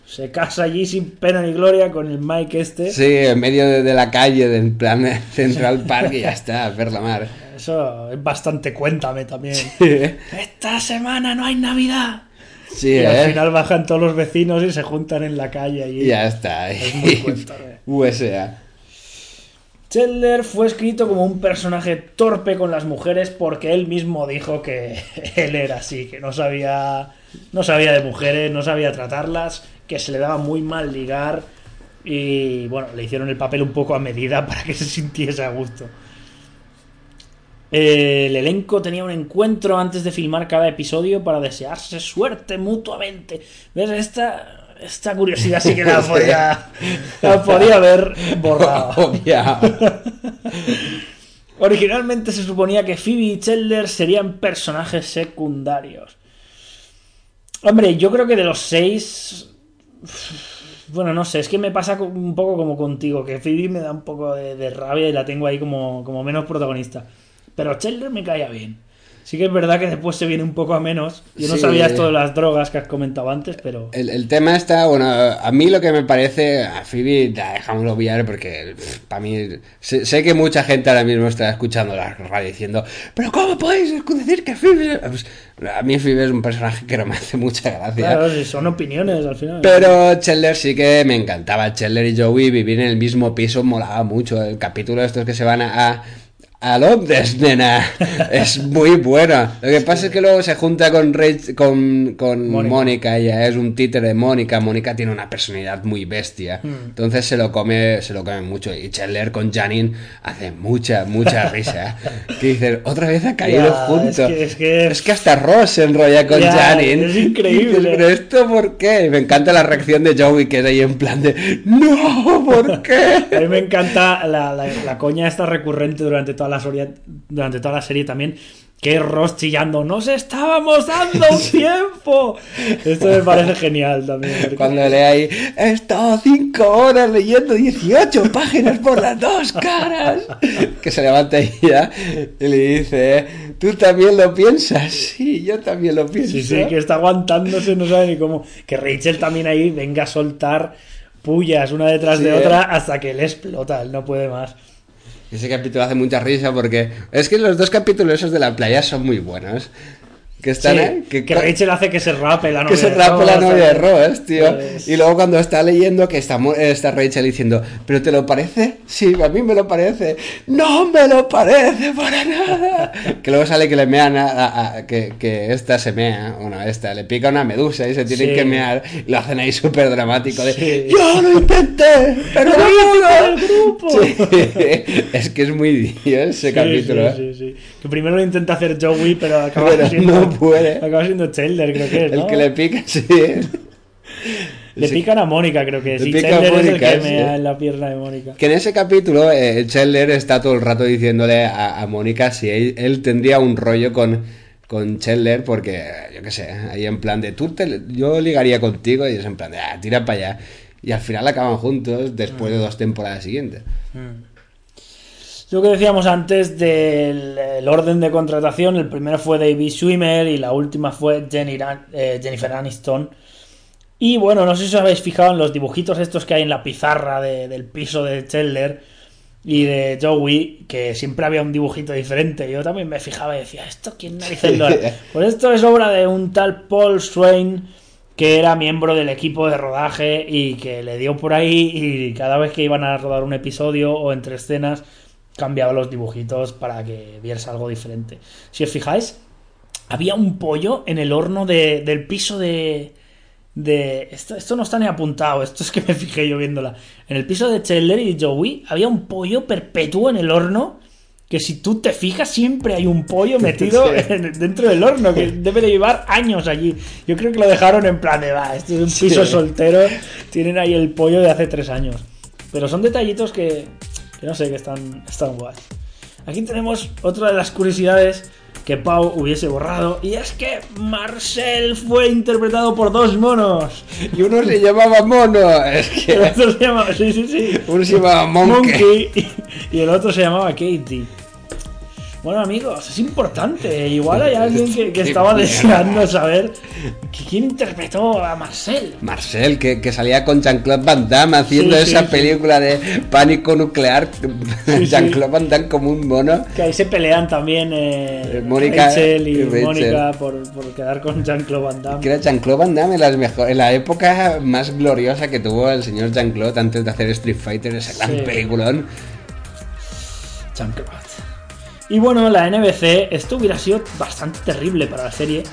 Se casa allí sin pena ni gloria con el Mike este. Sí, en medio de, de la calle, del plan <laughs> Central Park y ya está, a ver la mar. Eso es bastante cuéntame también. Sí, Esta semana no hay Navidad. sí, y al ¿eh? final bajan todos los vecinos y se juntan en la calle allí. Ya está. Es muy cuéntame. USA. Chandler fue escrito como un personaje torpe con las mujeres porque él mismo dijo que <laughs> él era así, que no sabía, no sabía de mujeres, no sabía tratarlas, que se le daba muy mal ligar y bueno, le hicieron el papel un poco a medida <laughs> para que se sintiese a gusto. El elenco tenía un encuentro antes de filmar cada episodio para desearse suerte mutuamente. ¿Ves? Esta, esta curiosidad sí que la <laughs> podía, la podía haber borrado. <laughs> Originalmente se suponía que Phoebe y Chandler serían personajes secundarios. Hombre, yo creo que de los seis. Bueno, no sé, es que me pasa un poco como contigo, que Phoebe me da un poco de, de rabia y la tengo ahí como, como menos protagonista. Pero Chandler me caía bien. Sí que es verdad que después se viene un poco a menos. Yo no Sí. sabía esto de las drogas que has comentado antes, pero... El, el tema está, bueno, a mí lo que me parece, a Phoebe, dejamos obviar porque para mí, sé, sé que mucha gente ahora mismo está escuchando la radio diciendo, pero ¿cómo podéis decir que Phoebe? Pues, a mí Phoebe es un personaje que no me hace mucha gracia. Claro, si son opiniones al final. Pero Chandler sí que me encantaba. Chandler y Joey vivir en el mismo piso molaba mucho. El capítulo de estos que se van a, a, a Londres, nena, es muy bueno. Lo que pasa es que luego se junta con con, con Mónica. Ella es un títere de Mónica. Mónica tiene una personalidad muy bestia. Hmm. Entonces se lo come, se lo come mucho. Y Chandler con Janine hace mucha, mucha risa. que dices, otra vez ha caído juntos. es que- es que- Es que hasta Ross se enrolla con Janine. es increíble. Dices, Pero esto por qué? Y me encanta la reacción de Joey que es ahí en plan de no, ¿por qué? <laughs> A mí me encanta la, la- la coña esta recurrente durante toda la serie, durante toda la serie también, que Ross chillando, nos estábamos dando <laughs> un tiempo. Esto me parece genial también. porque- Cuando lee ahí, he estado cinco horas leyendo 18 páginas por las dos caras. Que se levanta y ya y le dice, ¿tú también lo piensas? Sí, yo también lo pienso. Sí, sí, que está aguantándose, no sabe ni cómo. Que Rachel también ahí venga a soltar pullas una detrás de Sí, otra ¿eh? hasta que él explota, él no puede más. Ese capítulo hace mucha risa porque es que los dos capítulos esos de la playa son muy buenos. Que están Sí, ahí, que, Rachel hace que se rape la novia que se de rape la Ross, novia de. Ross, tío. Pues- Y luego cuando está leyendo que está, está Rachel diciendo, ¿pero te lo parece? Sí, a mí me lo parece. No me lo parece para nada. <laughs> que luego sale que le mean a, a- a- que, que esta se mea, bueno, esta, le pica una medusa y se tienen Sí. que mear. Y lo hacen ahí súper dramático de, Sí. ¡Yo lo intenté! ¡Pero no ¡Pero pude". el grupo! <laughs> Es que es muy Dios ese capítulo. ¿eh? Que primero lo intenta hacer Joey, pero acaba Pero siendo. no puede. <laughs> Acaba siendo Chandler, creo que es. El que le pica, sí. <laughs> Le pican a Mónica, creo que Y pica a Chandler es el Mónica, que sí. mea en la pierna de Mónica. Que en ese capítulo eh, Chandler está todo el rato diciéndole a, a Mónica si él, él tendría un rollo con, con Chandler porque, yo qué sé, ahí en plan de tú te, yo ligaría contigo y es en plan de ah, tira para allá. Y al final acaban juntos después de dos temporadas siguientes. Lo que decíamos antes del el orden de contratación, el primero fue David Schwimmer y la última fue Jenny eh, Jennifer Aniston. Y bueno, no sé si os habéis fijado en los dibujitos estos que hay en la pizarra de- del piso de Chandler y de Joey, que siempre había un dibujito diferente. Yo también me fijaba y decía, ¿esto quién narices lo hará?". Pues esto es obra de un tal Paul Swain, que era miembro del equipo de rodaje y que le dio por ahí y cada vez que iban a rodar un episodio o entre escenas cambiaba los dibujitos para que vieras algo diferente. Si os fijáis, había un pollo en el horno de- del piso de... de esto, esto no está ni apuntado, esto es que me fijé yo viéndola. En el piso de Chandler y Joey había un pollo perpetuo en el horno que si tú te fijas siempre hay un pollo <laughs> metido en- dentro del horno que <laughs> debe de llevar años allí. Yo creo que lo dejaron en plan de, va, este es un piso Sí. soltero, tienen ahí el pollo de hace tres años. Pero son detallitos que, que no sé, que están, están guays. Aquí tenemos otra de las curiosidades que Pau hubiese borrado y es que Marcel fue interpretado por dos monos. Y uno se llamaba Mono. <laughs> Es El que otro se llamaba, sí, sí, sí. uno se llamaba Monkey. Monkey y, y el otro se llamaba Katie. Bueno amigos, es importante. Igual hay alguien que, que estaba deseando saber quién interpretó a Marcel. Marcel, que, que salía con Jean-Claude Van Damme haciendo Sí, sí, esa sí. película de pánico nuclear. <laughs> Jean-Claude Van Damme como un mono. Que ahí se pelean también eh, Eh, Mónica Rachel y, Rachel. Mónica por, por quedar con Jean-Claude Van Damme. Que era Jean-Claude Van Damme en, las mejo- en la época más gloriosa que tuvo el señor Jean-Claude antes de hacer Street Fighter, ese gran peliculón. Jean-Claude. Y bueno, la NBC, esto hubiera sido bastante terrible para la serie.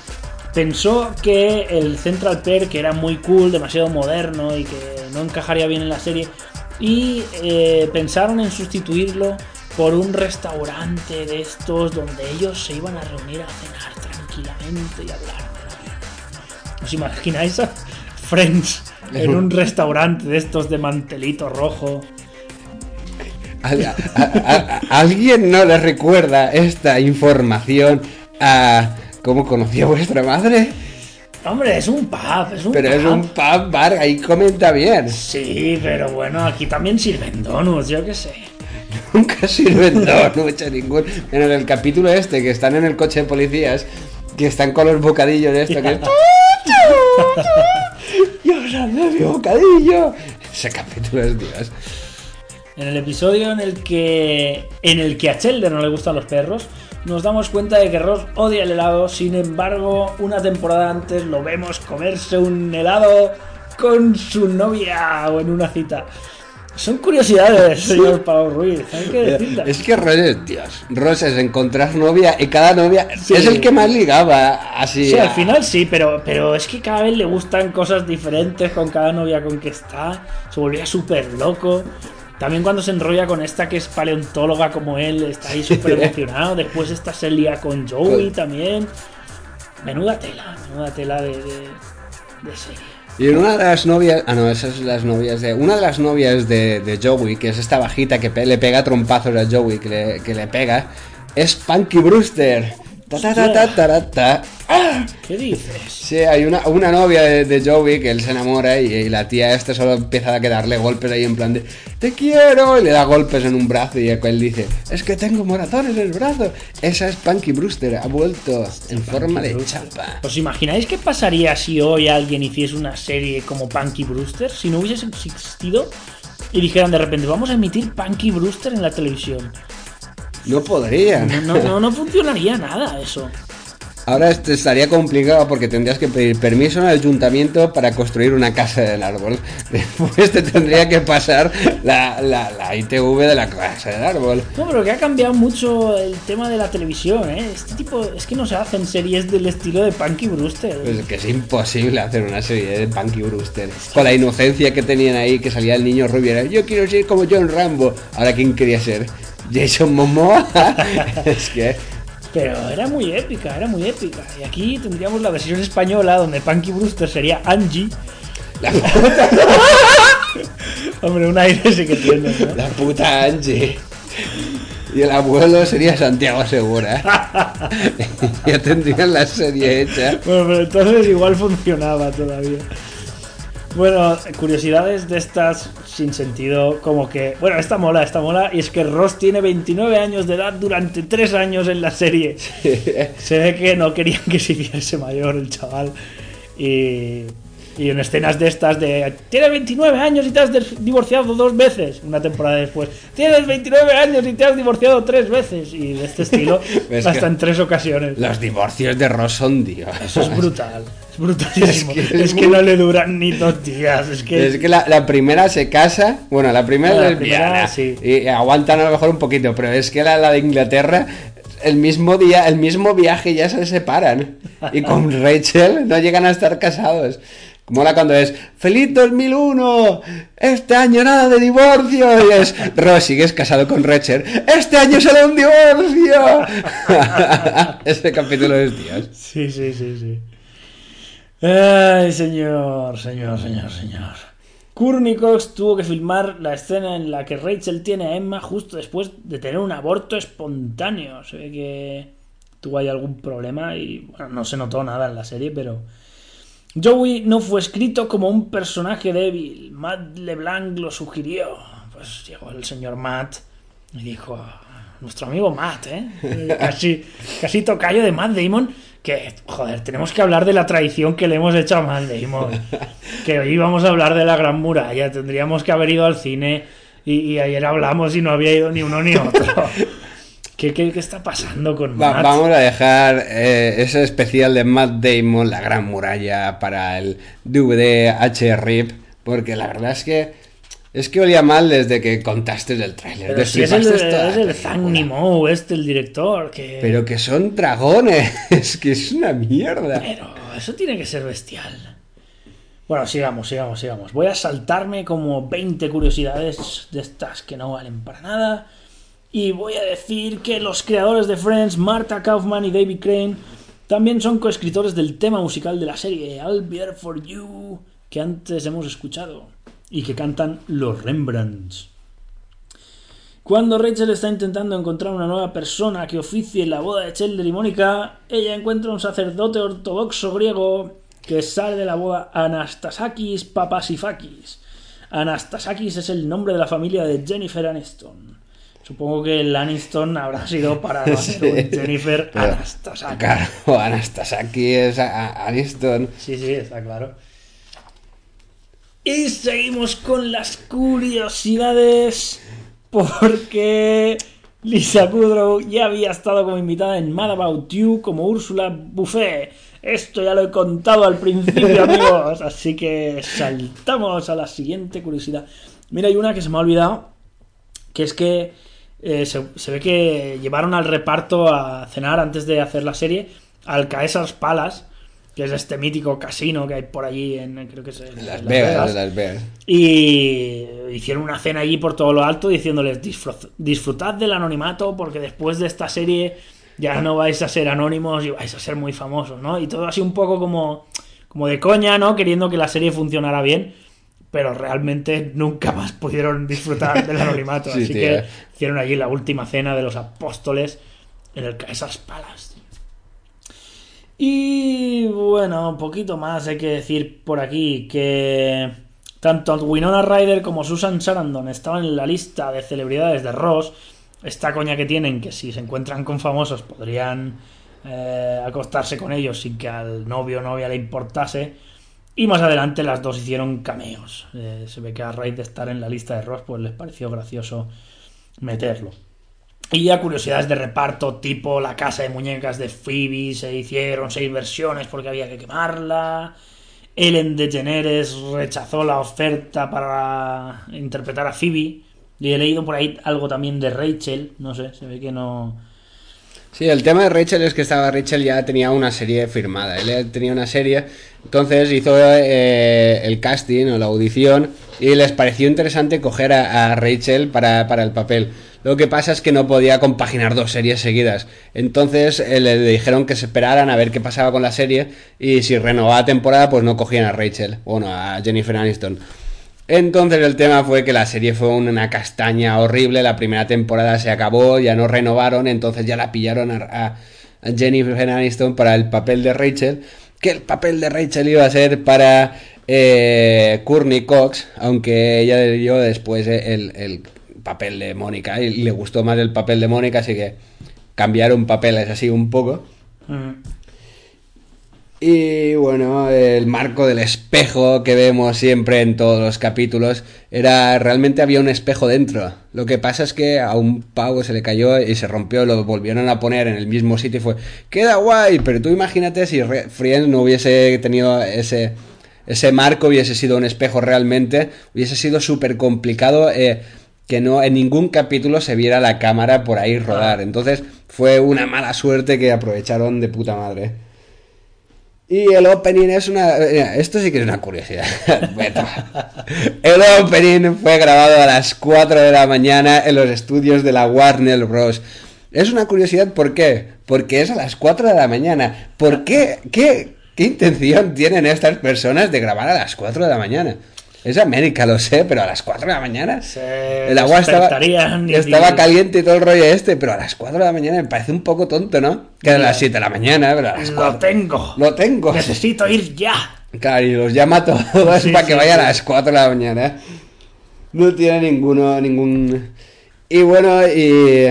Pensó que el Central Perk era muy cool, demasiado moderno y que no encajaría bien en la serie. Y eh, pensaron en sustituirlo por un restaurante de estos donde ellos se iban a reunir a cenar tranquilamente y hablar de la vida. ¿Os imagináis a Friends en <laughs> un restaurante de estos de mantelito rojo? ¿A, a- a- a- ¿Alguien no le recuerda esta información a cómo conocía vuestra madre? Hombre, es un pub, es un Pero es un pub bar, ahí comenta bien. Sí, pero bueno, aquí también sirven donuts, yo qué sé. <laughs> Nunca sirven donuts a ningún. En el capítulo este, que están en el coche de policías, que están con los bocadillos de esto, que es. ¡Yo mi bocadillo! Ese capítulo es Dios. En el episodio en el que en el que a Chandler no le gustan los perros, nos damos cuenta de que Ross odia el helado. Sin embargo, una temporada antes lo vemos comerse un helado con su novia o en una cita. Son curiosidades, señor Pau Ruiz. Hay que. Es que Ross es Dios. Ross es encontrar novia y cada novia Sí. es el que más ligaba. Así. Sí, al final sí, pero, pero es que cada vez le gustan cosas diferentes con cada novia con que está. Se volvía súper loco. También cuando se enrolla con esta que es paleontóloga como él, está ahí súper <laughs> emocionado. Después esta se lía con Joey también. Menuda tela, menuda tela de, de, de serie. Y en una de las novias. Ah, no, esas son las novias de. Una de las novias de, de Joey, que es esta bajita que pe- le pega trompazos a Joey, que le, que le pega, es Punky Brewster. Ta, ta, ta. ¿Qué dices? Sí, hay una, una novia de, de Joey que él se enamora y, y la tía esta solo empieza a que darle golpes ahí en plan de te quiero y le da golpes en un brazo y él dice es que tengo moratones en el brazo. Esa es Punky Brewster, ha vuelto en forma de chapa. ¿Os imagináis qué pasaría si hoy alguien hiciese una serie como Punky Brewster? Si no hubiese existido y dijeran de repente, vamos a emitir Punky Brewster en la televisión. No podrían. No, no, no, no funcionaría nada eso. Ahora esto estaría complicado porque tendrías que pedir permiso al ayuntamiento para construir una casa del árbol. <laughs> Después te tendría que pasar la, la, la ITV de la casa del árbol. No, pero que ha cambiado mucho el tema de la televisión, ¿eh? Este tipo, es que no se hacen series del estilo de Punky Brewster. Pues que es imposible hacer una serie de Punky Brewster. Con la inocencia que tenían ahí, que salía el niño rubio. era, Yo quiero ser como John Rambo. Ahora, ¿quién quería ser? Jason Momoa. <laughs> es que... Pero era muy épica, era muy épica. Y aquí tendríamos la versión española donde Punky Brewster sería Angie. La, <laughs> Hombre, un aire sí que tiene, ¿no? la puta Angie. Y el abuelo sería Santiago Segura. <laughs> ya tendrían la serie hecha. Bueno, pero entonces igual funcionaba todavía. Bueno, curiosidades de estas sin sentido, como que... Bueno, esta mola, esta mola, y es que Ross tiene 29 años de edad durante 3 años en la serie. Se ve que no querían que se hiciese mayor el chaval. Y, y en escenas de estas de... Tienes 29 años y te has divorciado dos veces. Una temporada después. Tienes 29 años y te has divorciado tres veces. Y de este estilo, <laughs> hasta en tres ocasiones. Los divorcios de Ross son Dios. Eso es brutal. Es brutalísimo. <laughs> Es que es no le duran ni dos días. Es que. Es que la, la primera se casa, bueno, la primera es lesbiana sí. y aguantan a lo mejor un poquito, pero es que la, la de Inglaterra, el mismo día, el mismo viaje ya se separan y con <laughs> Rachel no llegan a estar casados. Como la cuando es ¡Feliz 2001! ¡Este año nada de divorcio! Y es Ross, sigues casado con Rachel. ¡Este año será un divorcio! <laughs> Ese capítulo es Dios. Sí, sí, sí, sí. Ay, señor, señor, señor, señor. Courtney tuvo que filmar la escena en la que Rachel tiene a Emma justo después de tener un aborto espontáneo. Se ve que tuvo ahí algún problema y bueno, no se notó nada en la serie, pero Joey no fue escrito como un personaje débil. Matt LeBlanc lo sugirió. Pues llegó el señor Matt y dijo, nuestro amigo Matt, ¿eh? <laughs> Casi, casi tocayo de Matt Damon, que, joder, tenemos que hablar de la traición que le hemos hecho a Matt Damon. <laughs> Que hoy íbamos a hablar de la Gran Muralla, tendríamos que haber ido al cine y, y ayer hablamos y no había ido ni uno ni otro. <laughs> ¿Qué, qué, qué está pasando con Va- Matt? vamos a dejar eh, ese especial de Matt Damon, La Gran Muralla, para el DVD H-RIP, porque la verdad es que es que olía mal desde que contaste el tráiler. Si es el, es el Nimou, este, el director, que... Pero que son dragones, es <laughs> que es una mierda. Pero eso tiene que ser bestial. Bueno, sigamos, sigamos, sigamos. Voy a saltarme como 20 curiosidades de estas que no valen para nada. Y voy a decir que los creadores de Friends, Marta Kaufman y David Crane, también son coescritores del tema musical de la serie I'll Be There For You, que antes hemos escuchado, y que cantan los Rembrandts. Cuando Rachel está intentando encontrar una nueva persona que oficie la boda de Chandler y Mónica, ella encuentra un sacerdote ortodoxo griego que sale de la boda Anastasakis Papasifakis. Anastasakis es el nombre de la familia de Jennifer Aniston. Supongo que el Aniston habrá sido para <laughs> hacer Jennifer Pero, Anastasakis. Claro, Anastasaki es Aniston. Sí, sí, está claro. Y seguimos con las curiosidades. Porque Lisa Kudrow ya había estado como invitada en Mad About You como Úrsula Buffet. Esto ya lo he contado al principio, <laughs> amigos. Así que saltamos a la siguiente curiosidad. Mira, hay una que se me ha olvidado. Que es que eh, se, se ve que llevaron al reparto a cenar antes de hacer la serie al Caesars Palace, que es este mítico casino que hay por allí en creo que es en Las Vegas, Las Vegas. y hicieron una cena allí por todo lo alto diciéndoles "Disfrut- disfrutad del anonimato porque después de esta serie ya no vais a ser anónimos y vais a ser muy famosos, ¿no? Y todo así un poco como, como de coña, ¿no? Queriendo que la serie funcionara bien, pero realmente nunca más pudieron disfrutar del anonimato. <laughs> Sí, así que hicieron allí la última cena de los apóstoles en el Caesars Palace. Y bueno, un poquito más hay que decir por aquí que tanto Winona Ryder como Susan Sarandon estaban en la lista de celebridades de Ross. Esta coña que tienen, que si se encuentran con famosos podrían eh, acostarse con ellos sin que al novio o novia le importase. Y más adelante las dos hicieron cameos. Eh, se ve que a raíz de estar en la lista de Ross, pues les pareció gracioso meterlo. Y ya curiosidades de reparto, tipo la casa de muñecas de Phoebe, se hicieron seis versiones porque había que quemarla. Ellen DeGeneres rechazó la oferta para interpretar a Phoebe. Y he leído por ahí algo también de Rachel, no sé, se ve que no... Sí, el tema de Rachel es que estaba Rachel ya tenía una serie firmada. Él tenía una serie, entonces hizo eh, el casting o la audición y les pareció interesante coger a, Rachel para, para el papel. Lo que pasa es que no podía compaginar dos series seguidas. Entonces eh, le dijeron que se esperaran a ver qué pasaba con la serie y si renovaba temporada pues no cogían a Rachel, bueno, a Jennifer Aniston. Entonces el tema fue que la serie fue una castaña horrible, la primera temporada se acabó, ya no renovaron, entonces ya la pillaron a, Jennifer Aniston para el papel de Rachel, que el papel de Rachel iba a ser para eh, Courtney Cox, aunque ella dio después el, el papel de Mónica y le gustó más el papel de Mónica, así que cambiaron papeles así un poco. Y bueno, el marco del espejo que vemos siempre en todos los capítulos era realmente había un espejo dentro. Lo que pasa es que a un pavo se le cayó y se rompió, lo volvieron a poner en el mismo sitio y fue, queda guay, pero tú imagínate si Friends no hubiese tenido ese, ese marco, hubiese sido un espejo realmente, hubiese sido súper complicado eh, que no en ningún capítulo se viera la cámara por ahí rodar. Entonces fue una mala suerte que aprovecharon de puta madre. Y el opening es una... Esto sí que es una curiosidad. <laughs> El opening fue grabado a las 4 de la mañana en los estudios de la Warner Bros. Es una curiosidad, ¿por qué? Porque es a las 4 de la mañana. ¿Por qué? ¿Qué, qué intención tienen estas personas de grabar a las 4 de la mañana? Es América, lo sé, pero a las 4 de la mañana. Se El agua estaba, y- estaba caliente y todo el rollo este, pero a las 4 de la mañana me parece un poco tonto, ¿no? Que a las 7 de la mañana, pero a las Lo 4. tengo. Lo tengo. Necesito ir ya. Claro, y los llama a todos Sí, para que vaya sí. a las 4 de la mañana. No tiene ninguno, ningún... Y bueno, y...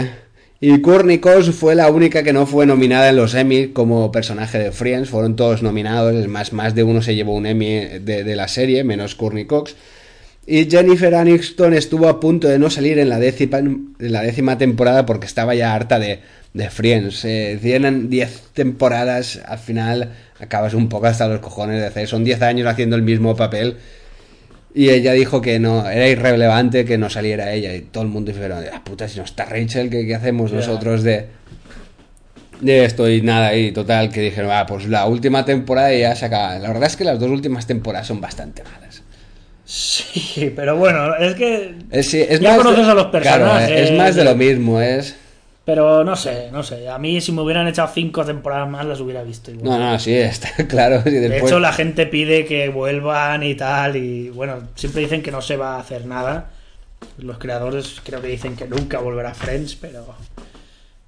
Y Cox fue la única que no fue nominada en los Emmy como personaje de Friends. Fueron todos nominados, es más, más de uno se llevó un Emmy de, la serie, menos Cox. Y Jennifer Aniston estuvo a punto de no salir en la décima, en la décima temporada porque estaba ya harta de, de Friends. Eh, tienen 10 temporadas, al final acabas un poco hasta los cojones de hacer. Son 10 años haciendo el mismo papel. Y ella dijo que no, era irrelevante que no saliera ella. Y todo el mundo dijeron, ah, puta, si no está Rachel, ¿qué, qué hacemos nosotros de, de esto? Y nada, y total, que dijeron, ah, pues la última temporada ya se acaba. La verdad es que las dos últimas temporadas son bastante malas. Sí, pero bueno, es que. Es, sí, es Ya más conoces a los claro, personajes. es más de lo mismo, es... Pero no sé, no sé. A mí, si me hubieran echado cinco temporadas más, las hubiera visto igual. No, no, sí, está <laughs> claro. De hecho, la gente pide que vuelvan y tal. Y bueno, siempre dicen que no se va a hacer nada. Los creadores creo que dicen que nunca volverá Friends, pero.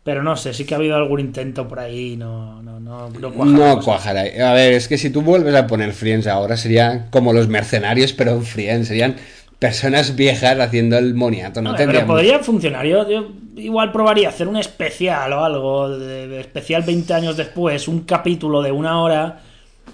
Pero no sé, sí que ha habido algún intento por ahí. No, no, no, no cuaja la No cuajará. A ver, es que si tú vuelves a poner Friends ahora sería como los mercenarios, pero en Friends. Serían personas viejas haciendo el moniato. No, No, pero podría funcionar. Yo, yo igual probaría hacer un especial o algo, de, especial 20 años después, un capítulo de una hora.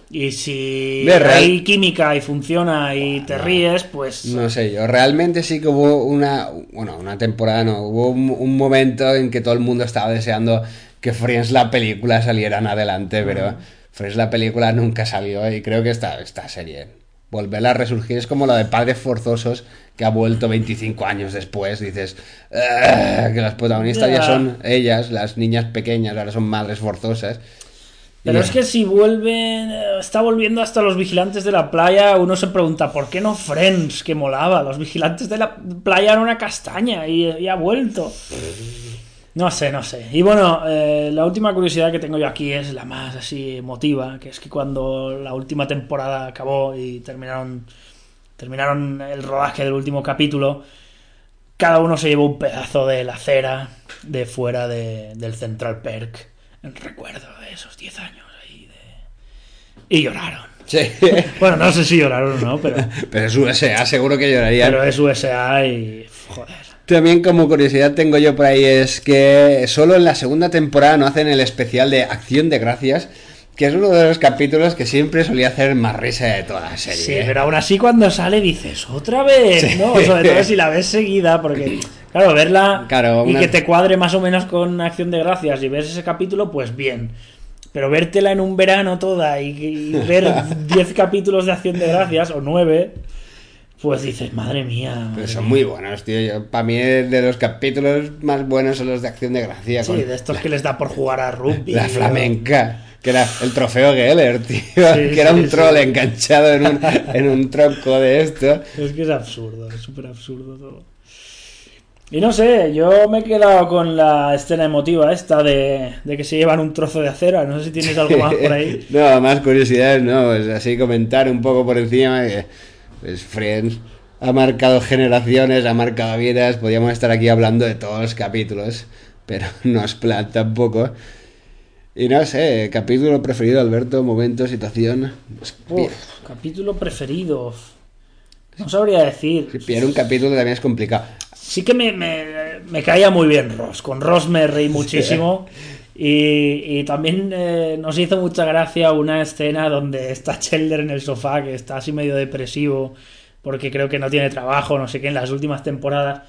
Y si De real- hay química y funciona y te ríes, pues. No sé yo, realmente sí que hubo una, bueno, una temporada, no, hubo un, un momento en que todo el mundo estaba deseando que Friends la película salieran adelante, pero Friends la película nunca salió y creo que esta, esta serie, volverla a resurgir es como la de Padres Forzosos que ha vuelto 25 años después, dices, "Ah", que las protagonistas ya son ellas, las niñas pequeñas, ahora son madres forzosas. Pero es que si vuelven, eh, está volviendo hasta los vigilantes de la playa, uno se pregunta, ¿por qué no Friends? Que molaba, los vigilantes de la playa eran una castaña y, y ha vuelto. No sé, no sé. Y bueno, eh, la última curiosidad que tengo yo aquí es la más así emotiva, que es que cuando la última temporada acabó y terminaron, terminaron el rodaje del último capítulo, cada uno se llevó un pedazo de la acera de fuera de- del Central Perk en recuerdo de esos 10 años ahí de y lloraron. Sí. <laughs> Bueno, no sé si lloraron o no, pero, <laughs> Pero es USA, seguro que lloraría. pero es USA y. Joder. También como curiosidad tengo yo por ahí es que solo en la segunda temporada no hacen el especial de Acción de Gracias, que es uno de los capítulos que siempre solía hacer más risa de toda la serie. Sí, ¿eh? pero aún así cuando sale dices, otra vez, ¿no? Sobre todo si la ves seguida, porque, <clears throat> claro, verla Claro, y que te cuadre más o menos con Acción de Gracias y ves ese capítulo, pues bien. Pero vértela en un verano toda y, y ver <laughs> 10 capítulos de Acción de Gracias, o 9, pues dices, madre mía. Pero madre son mía". muy buenos, tío. Para mí de los capítulos más buenos son los de Acción de Gracias. Sí, de estos que les da por jugar a rugby. La flamenca. Que era el trofeo Geller, <laughs> tío. Sí, que era sí, un troll sí. enganchado en un, en un tronco de esto. Es que es absurdo, es súper absurdo todo. Y no sé, yo me he quedado con la escena emotiva esta de, de que se llevan un trozo de acera. No sé si tienes algo <laughs> más por ahí. no, más curiosidades, no. Pues así comentar un poco por encima que pues Friends ha marcado generaciones, ha marcado vidas. Podríamos estar aquí hablando de todos los capítulos, pero <laughs> no es plan tampoco. Y no sé, capítulo preferido, Alberto, momento, situación. Uf, capítulo preferido. No sabría decir. si pillar un capítulo también es complicado. Sí que me, me, me caía muy bien Ross. Con Ross me reí <laughs> muchísimo. Y, también eh, nos hizo mucha gracia una escena donde está Chandler en el sofá, que está así medio depresivo, porque creo que no tiene trabajo, no sé qué, en las últimas temporadas.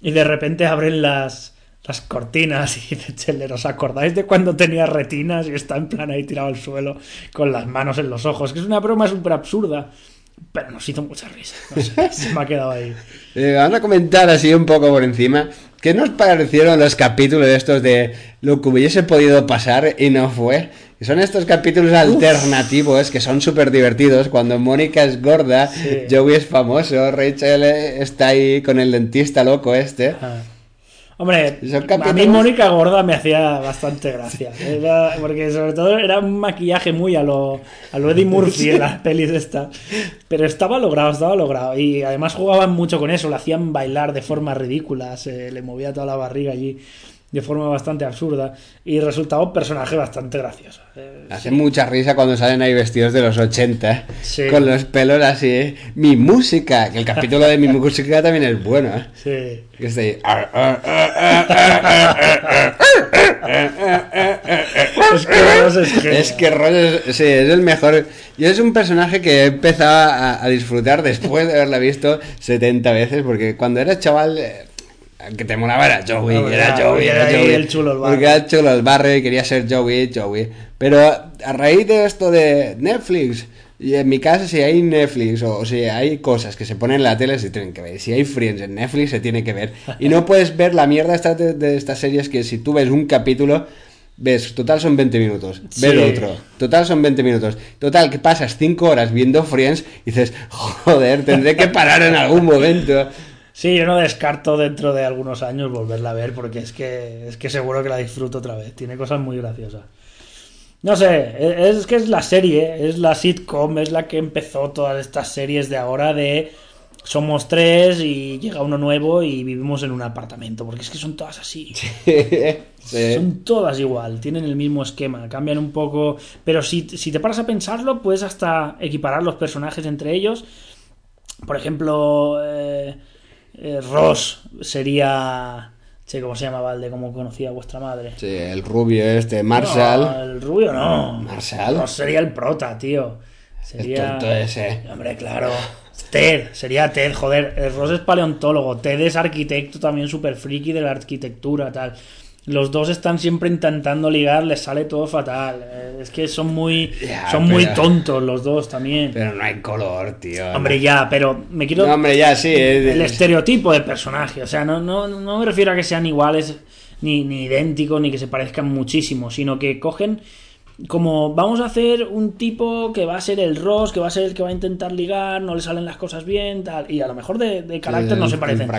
Y de repente abren las, las cortinas y <laughs> dice Chandler, ¿os acordáis de cuando tenía retinas y está en plan ahí tirado al suelo con las manos en los ojos? Que es una broma súper absurda. Pero nos hizo mucha risa. No sé, <laughs> se me ha quedado ahí. Eh, vamos a comentar así un poco por encima. ¿Qué nos parecieron los capítulos estos de lo que hubiese podido pasar y no fue? Y son estos capítulos alternativos que son súper divertidos. Cuando Mónica es gorda, Sí. Joey es famoso, Rachel eh, está ahí con el dentista loco este. Ah. Hombre, a mí Mónica Gorda me hacía bastante gracia. Era- porque sobre todo era un maquillaje muy a lo, a lo Eddie Murphy en las pelis esta. Pero estaba logrado, estaba logrado. Y además jugaban mucho con eso, le hacían bailar de forma ridícula, se le movía toda la barriga allí de forma bastante absurda. Y resultaba un personaje bastante gracioso. Eh, Hace mucha risa cuando salen ahí vestidos de los 80, Sí. con los pelos así. ¿eh? Mi música, que el capítulo de mi música también es bueno. ¿eh? sí. Es que Ross es genial. Es que Ross es, sí, es el mejor. Y es un personaje que he empezado a, a disfrutar después de haberla visto 70 veces, porque cuando era chaval, que te molaba era Joey, Hombre, era era- Joey, era era Joey. el chulo Porque barrio. era el chulo del barrio y quería ser Joey, Joey. Pero a raíz de esto de Netflix, y en mi casa si hay Netflix o, si hay cosas que se ponen en la tele se tienen que ver. Si hay Friends en Netflix se tiene que ver. Y no puedes ver la mierda esta de, de estas series que si tú ves un capítulo, ves, total son 20 minutos. Sí. otro, total son 20 minutos. Total que pasas 5 horas viendo Friends y dices, joder, tendré que parar en algún momento. Sí, yo no descarto dentro de algunos años volverla a ver porque es que es que seguro que la disfruto otra vez. Tiene cosas muy graciosas. No sé, e- es que es la serie, es la sitcom, es la que empezó todas estas series de ahora de somos tres y llega uno nuevo y vivimos en un apartamento, porque es que son todas así. <laughs> Sí. Son todas igual, tienen el mismo esquema, cambian un poco, pero si, si te paras a pensarlo, puedes hasta equiparar los personajes entre ellos. Por ejemplo, eh, eh, Ross sería... Che, ¿Cómo se llamaba el de cómo conocía a vuestra madre? Sí, el rubio este, Marshall. No, el rubio no. ¿Marshall? Ross sería el prota, tío. Sería... tonto ese. Hombre, claro. Ted, sería Ted, joder. El Ross es paleontólogo. Ted es arquitecto también súper friki de la arquitectura, tal. Los dos están siempre intentando ligar, les sale todo fatal. Eh, Es que son muy, Ya, son muy tontos los dos también. Pero no hay color, tío. Hombre, ya, pero me quiero. No, hombre, ya, sí. es- el estereotipo de personaje. O sea, no, no, no me refiero a que sean iguales, ni, ni idénticos, ni que se parezcan muchísimo, sino que cogen como vamos a hacer un tipo que va a ser el Ross, que va a ser el que va a intentar ligar, no le salen las cosas bien, tal, y a lo mejor de, de carácter no se parecen.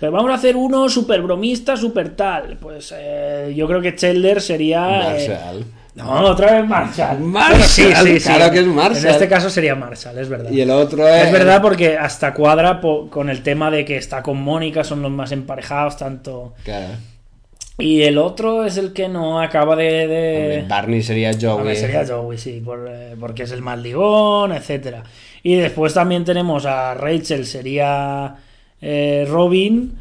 Pero vamos a hacer uno súper bromista, súper tal. Pues eh, yo creo que Chandler sería... eh, Marshall. no, otra vez Marshall. Marshall, sí, sí, sí. claro que es Marshall. En este caso sería Marshall, es verdad. Y el otro es. Es verdad porque hasta cuadra con el tema de que está con Mónica, son los más emparejados, tanto... Claro. Y el otro es el que no acaba de... de- Hombre, Barney sería Joey. Hombre, sería Joey, sí, por, eh, porque es el más ligón, etcétera. Y después también tenemos a Rachel, sería eh, Robin,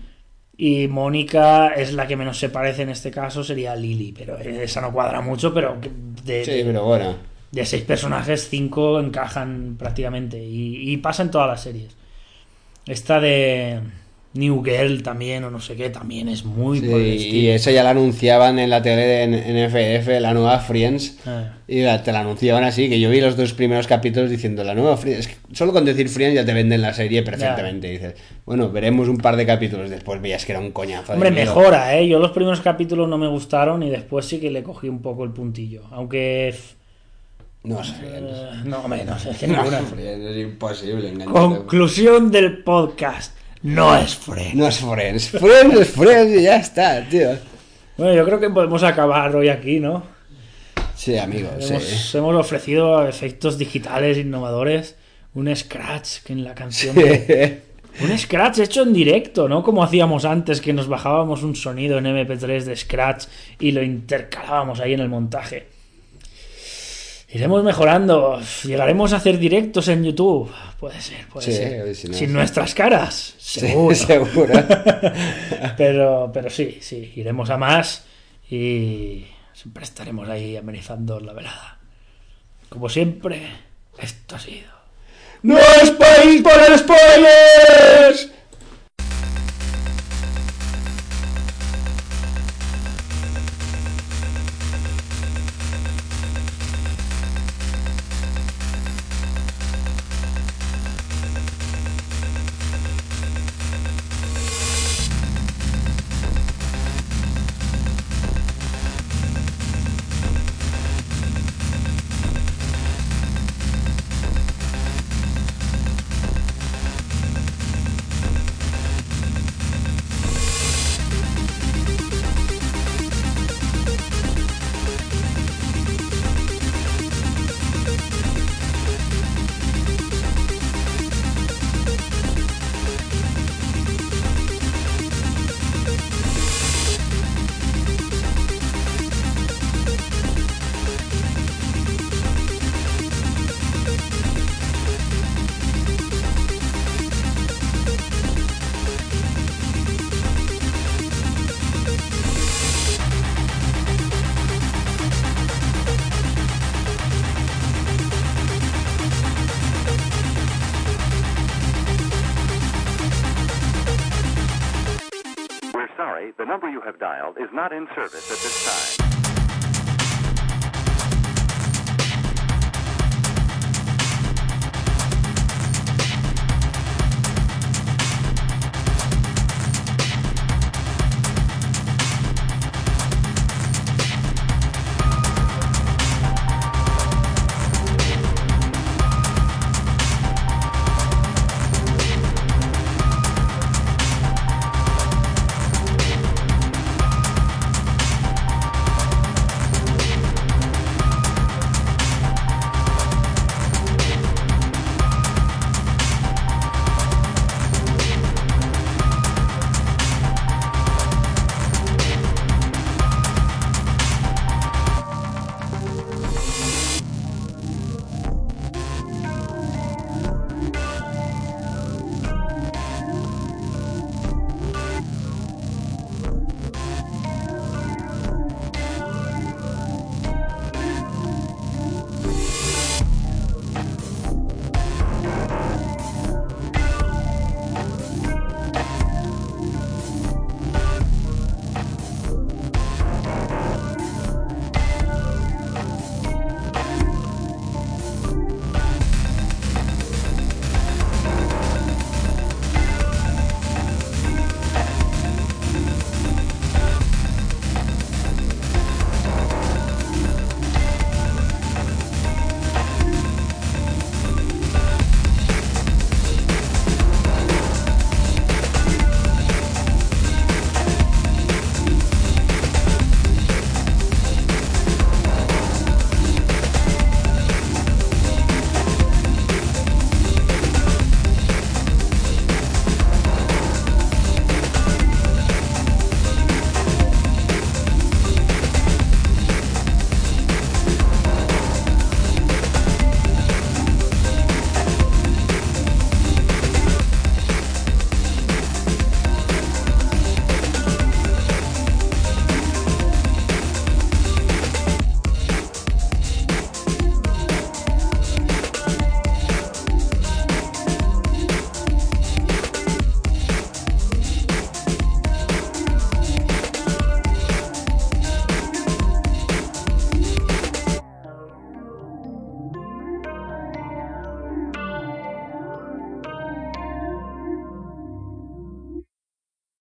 y Mónica es la que menos se parece en este caso, sería Lily, pero esa no cuadra mucho, pero de, Sí, pero bueno. de seis personajes, cinco encajan prácticamente, y, y pasa en todas las series. Esta de New Girl también, o no sé qué, también es muy Sí, por el y eso ya la anunciaban en la tele de en NFF, la nueva Friends. Ah. Y la- te la anunciaban así, que yo vi los dos primeros capítulos diciendo la nueva Friends. Es que solo con decir Friends ya te venden la serie perfectamente. Y dices, bueno, veremos un par de capítulos. Después veías que era un coñazo. Hombre, mejora, ¿eh? Yo los primeros capítulos no me gustaron y después sí que le cogí un poco el puntillo. Aunque... No es Friends. eh, no, hombre, no sé, es que <laughs> No ninguna. es Friends, es imposible. engancharte. Conclusión del podcast. No es Friends. No es Friends. Friends es Friends y ya está, tío. Bueno, yo creo que podemos acabar hoy aquí, ¿no? Sí, amigos, sí. Hemos, hemos ofrecido efectos digitales innovadores. Un scratch que en la canción... Un scratch hecho en directo, ¿no? Como hacíamos antes, que nos bajábamos un sonido en MP3 de scratch y lo intercalábamos ahí en el montaje. Iremos mejorando. Llegaremos a hacer directos en YouTube. Puede ser, puede Sí, ser. si no- Sin nuestras caras, seguro. <laughs> seguro. <laughs> pero, pero sí, sí, iremos a más y siempre estaremos ahí amenizando la velada. Como siempre, esto ha sido. ¡No es país para spoilers! Have dialed is not in service at this time.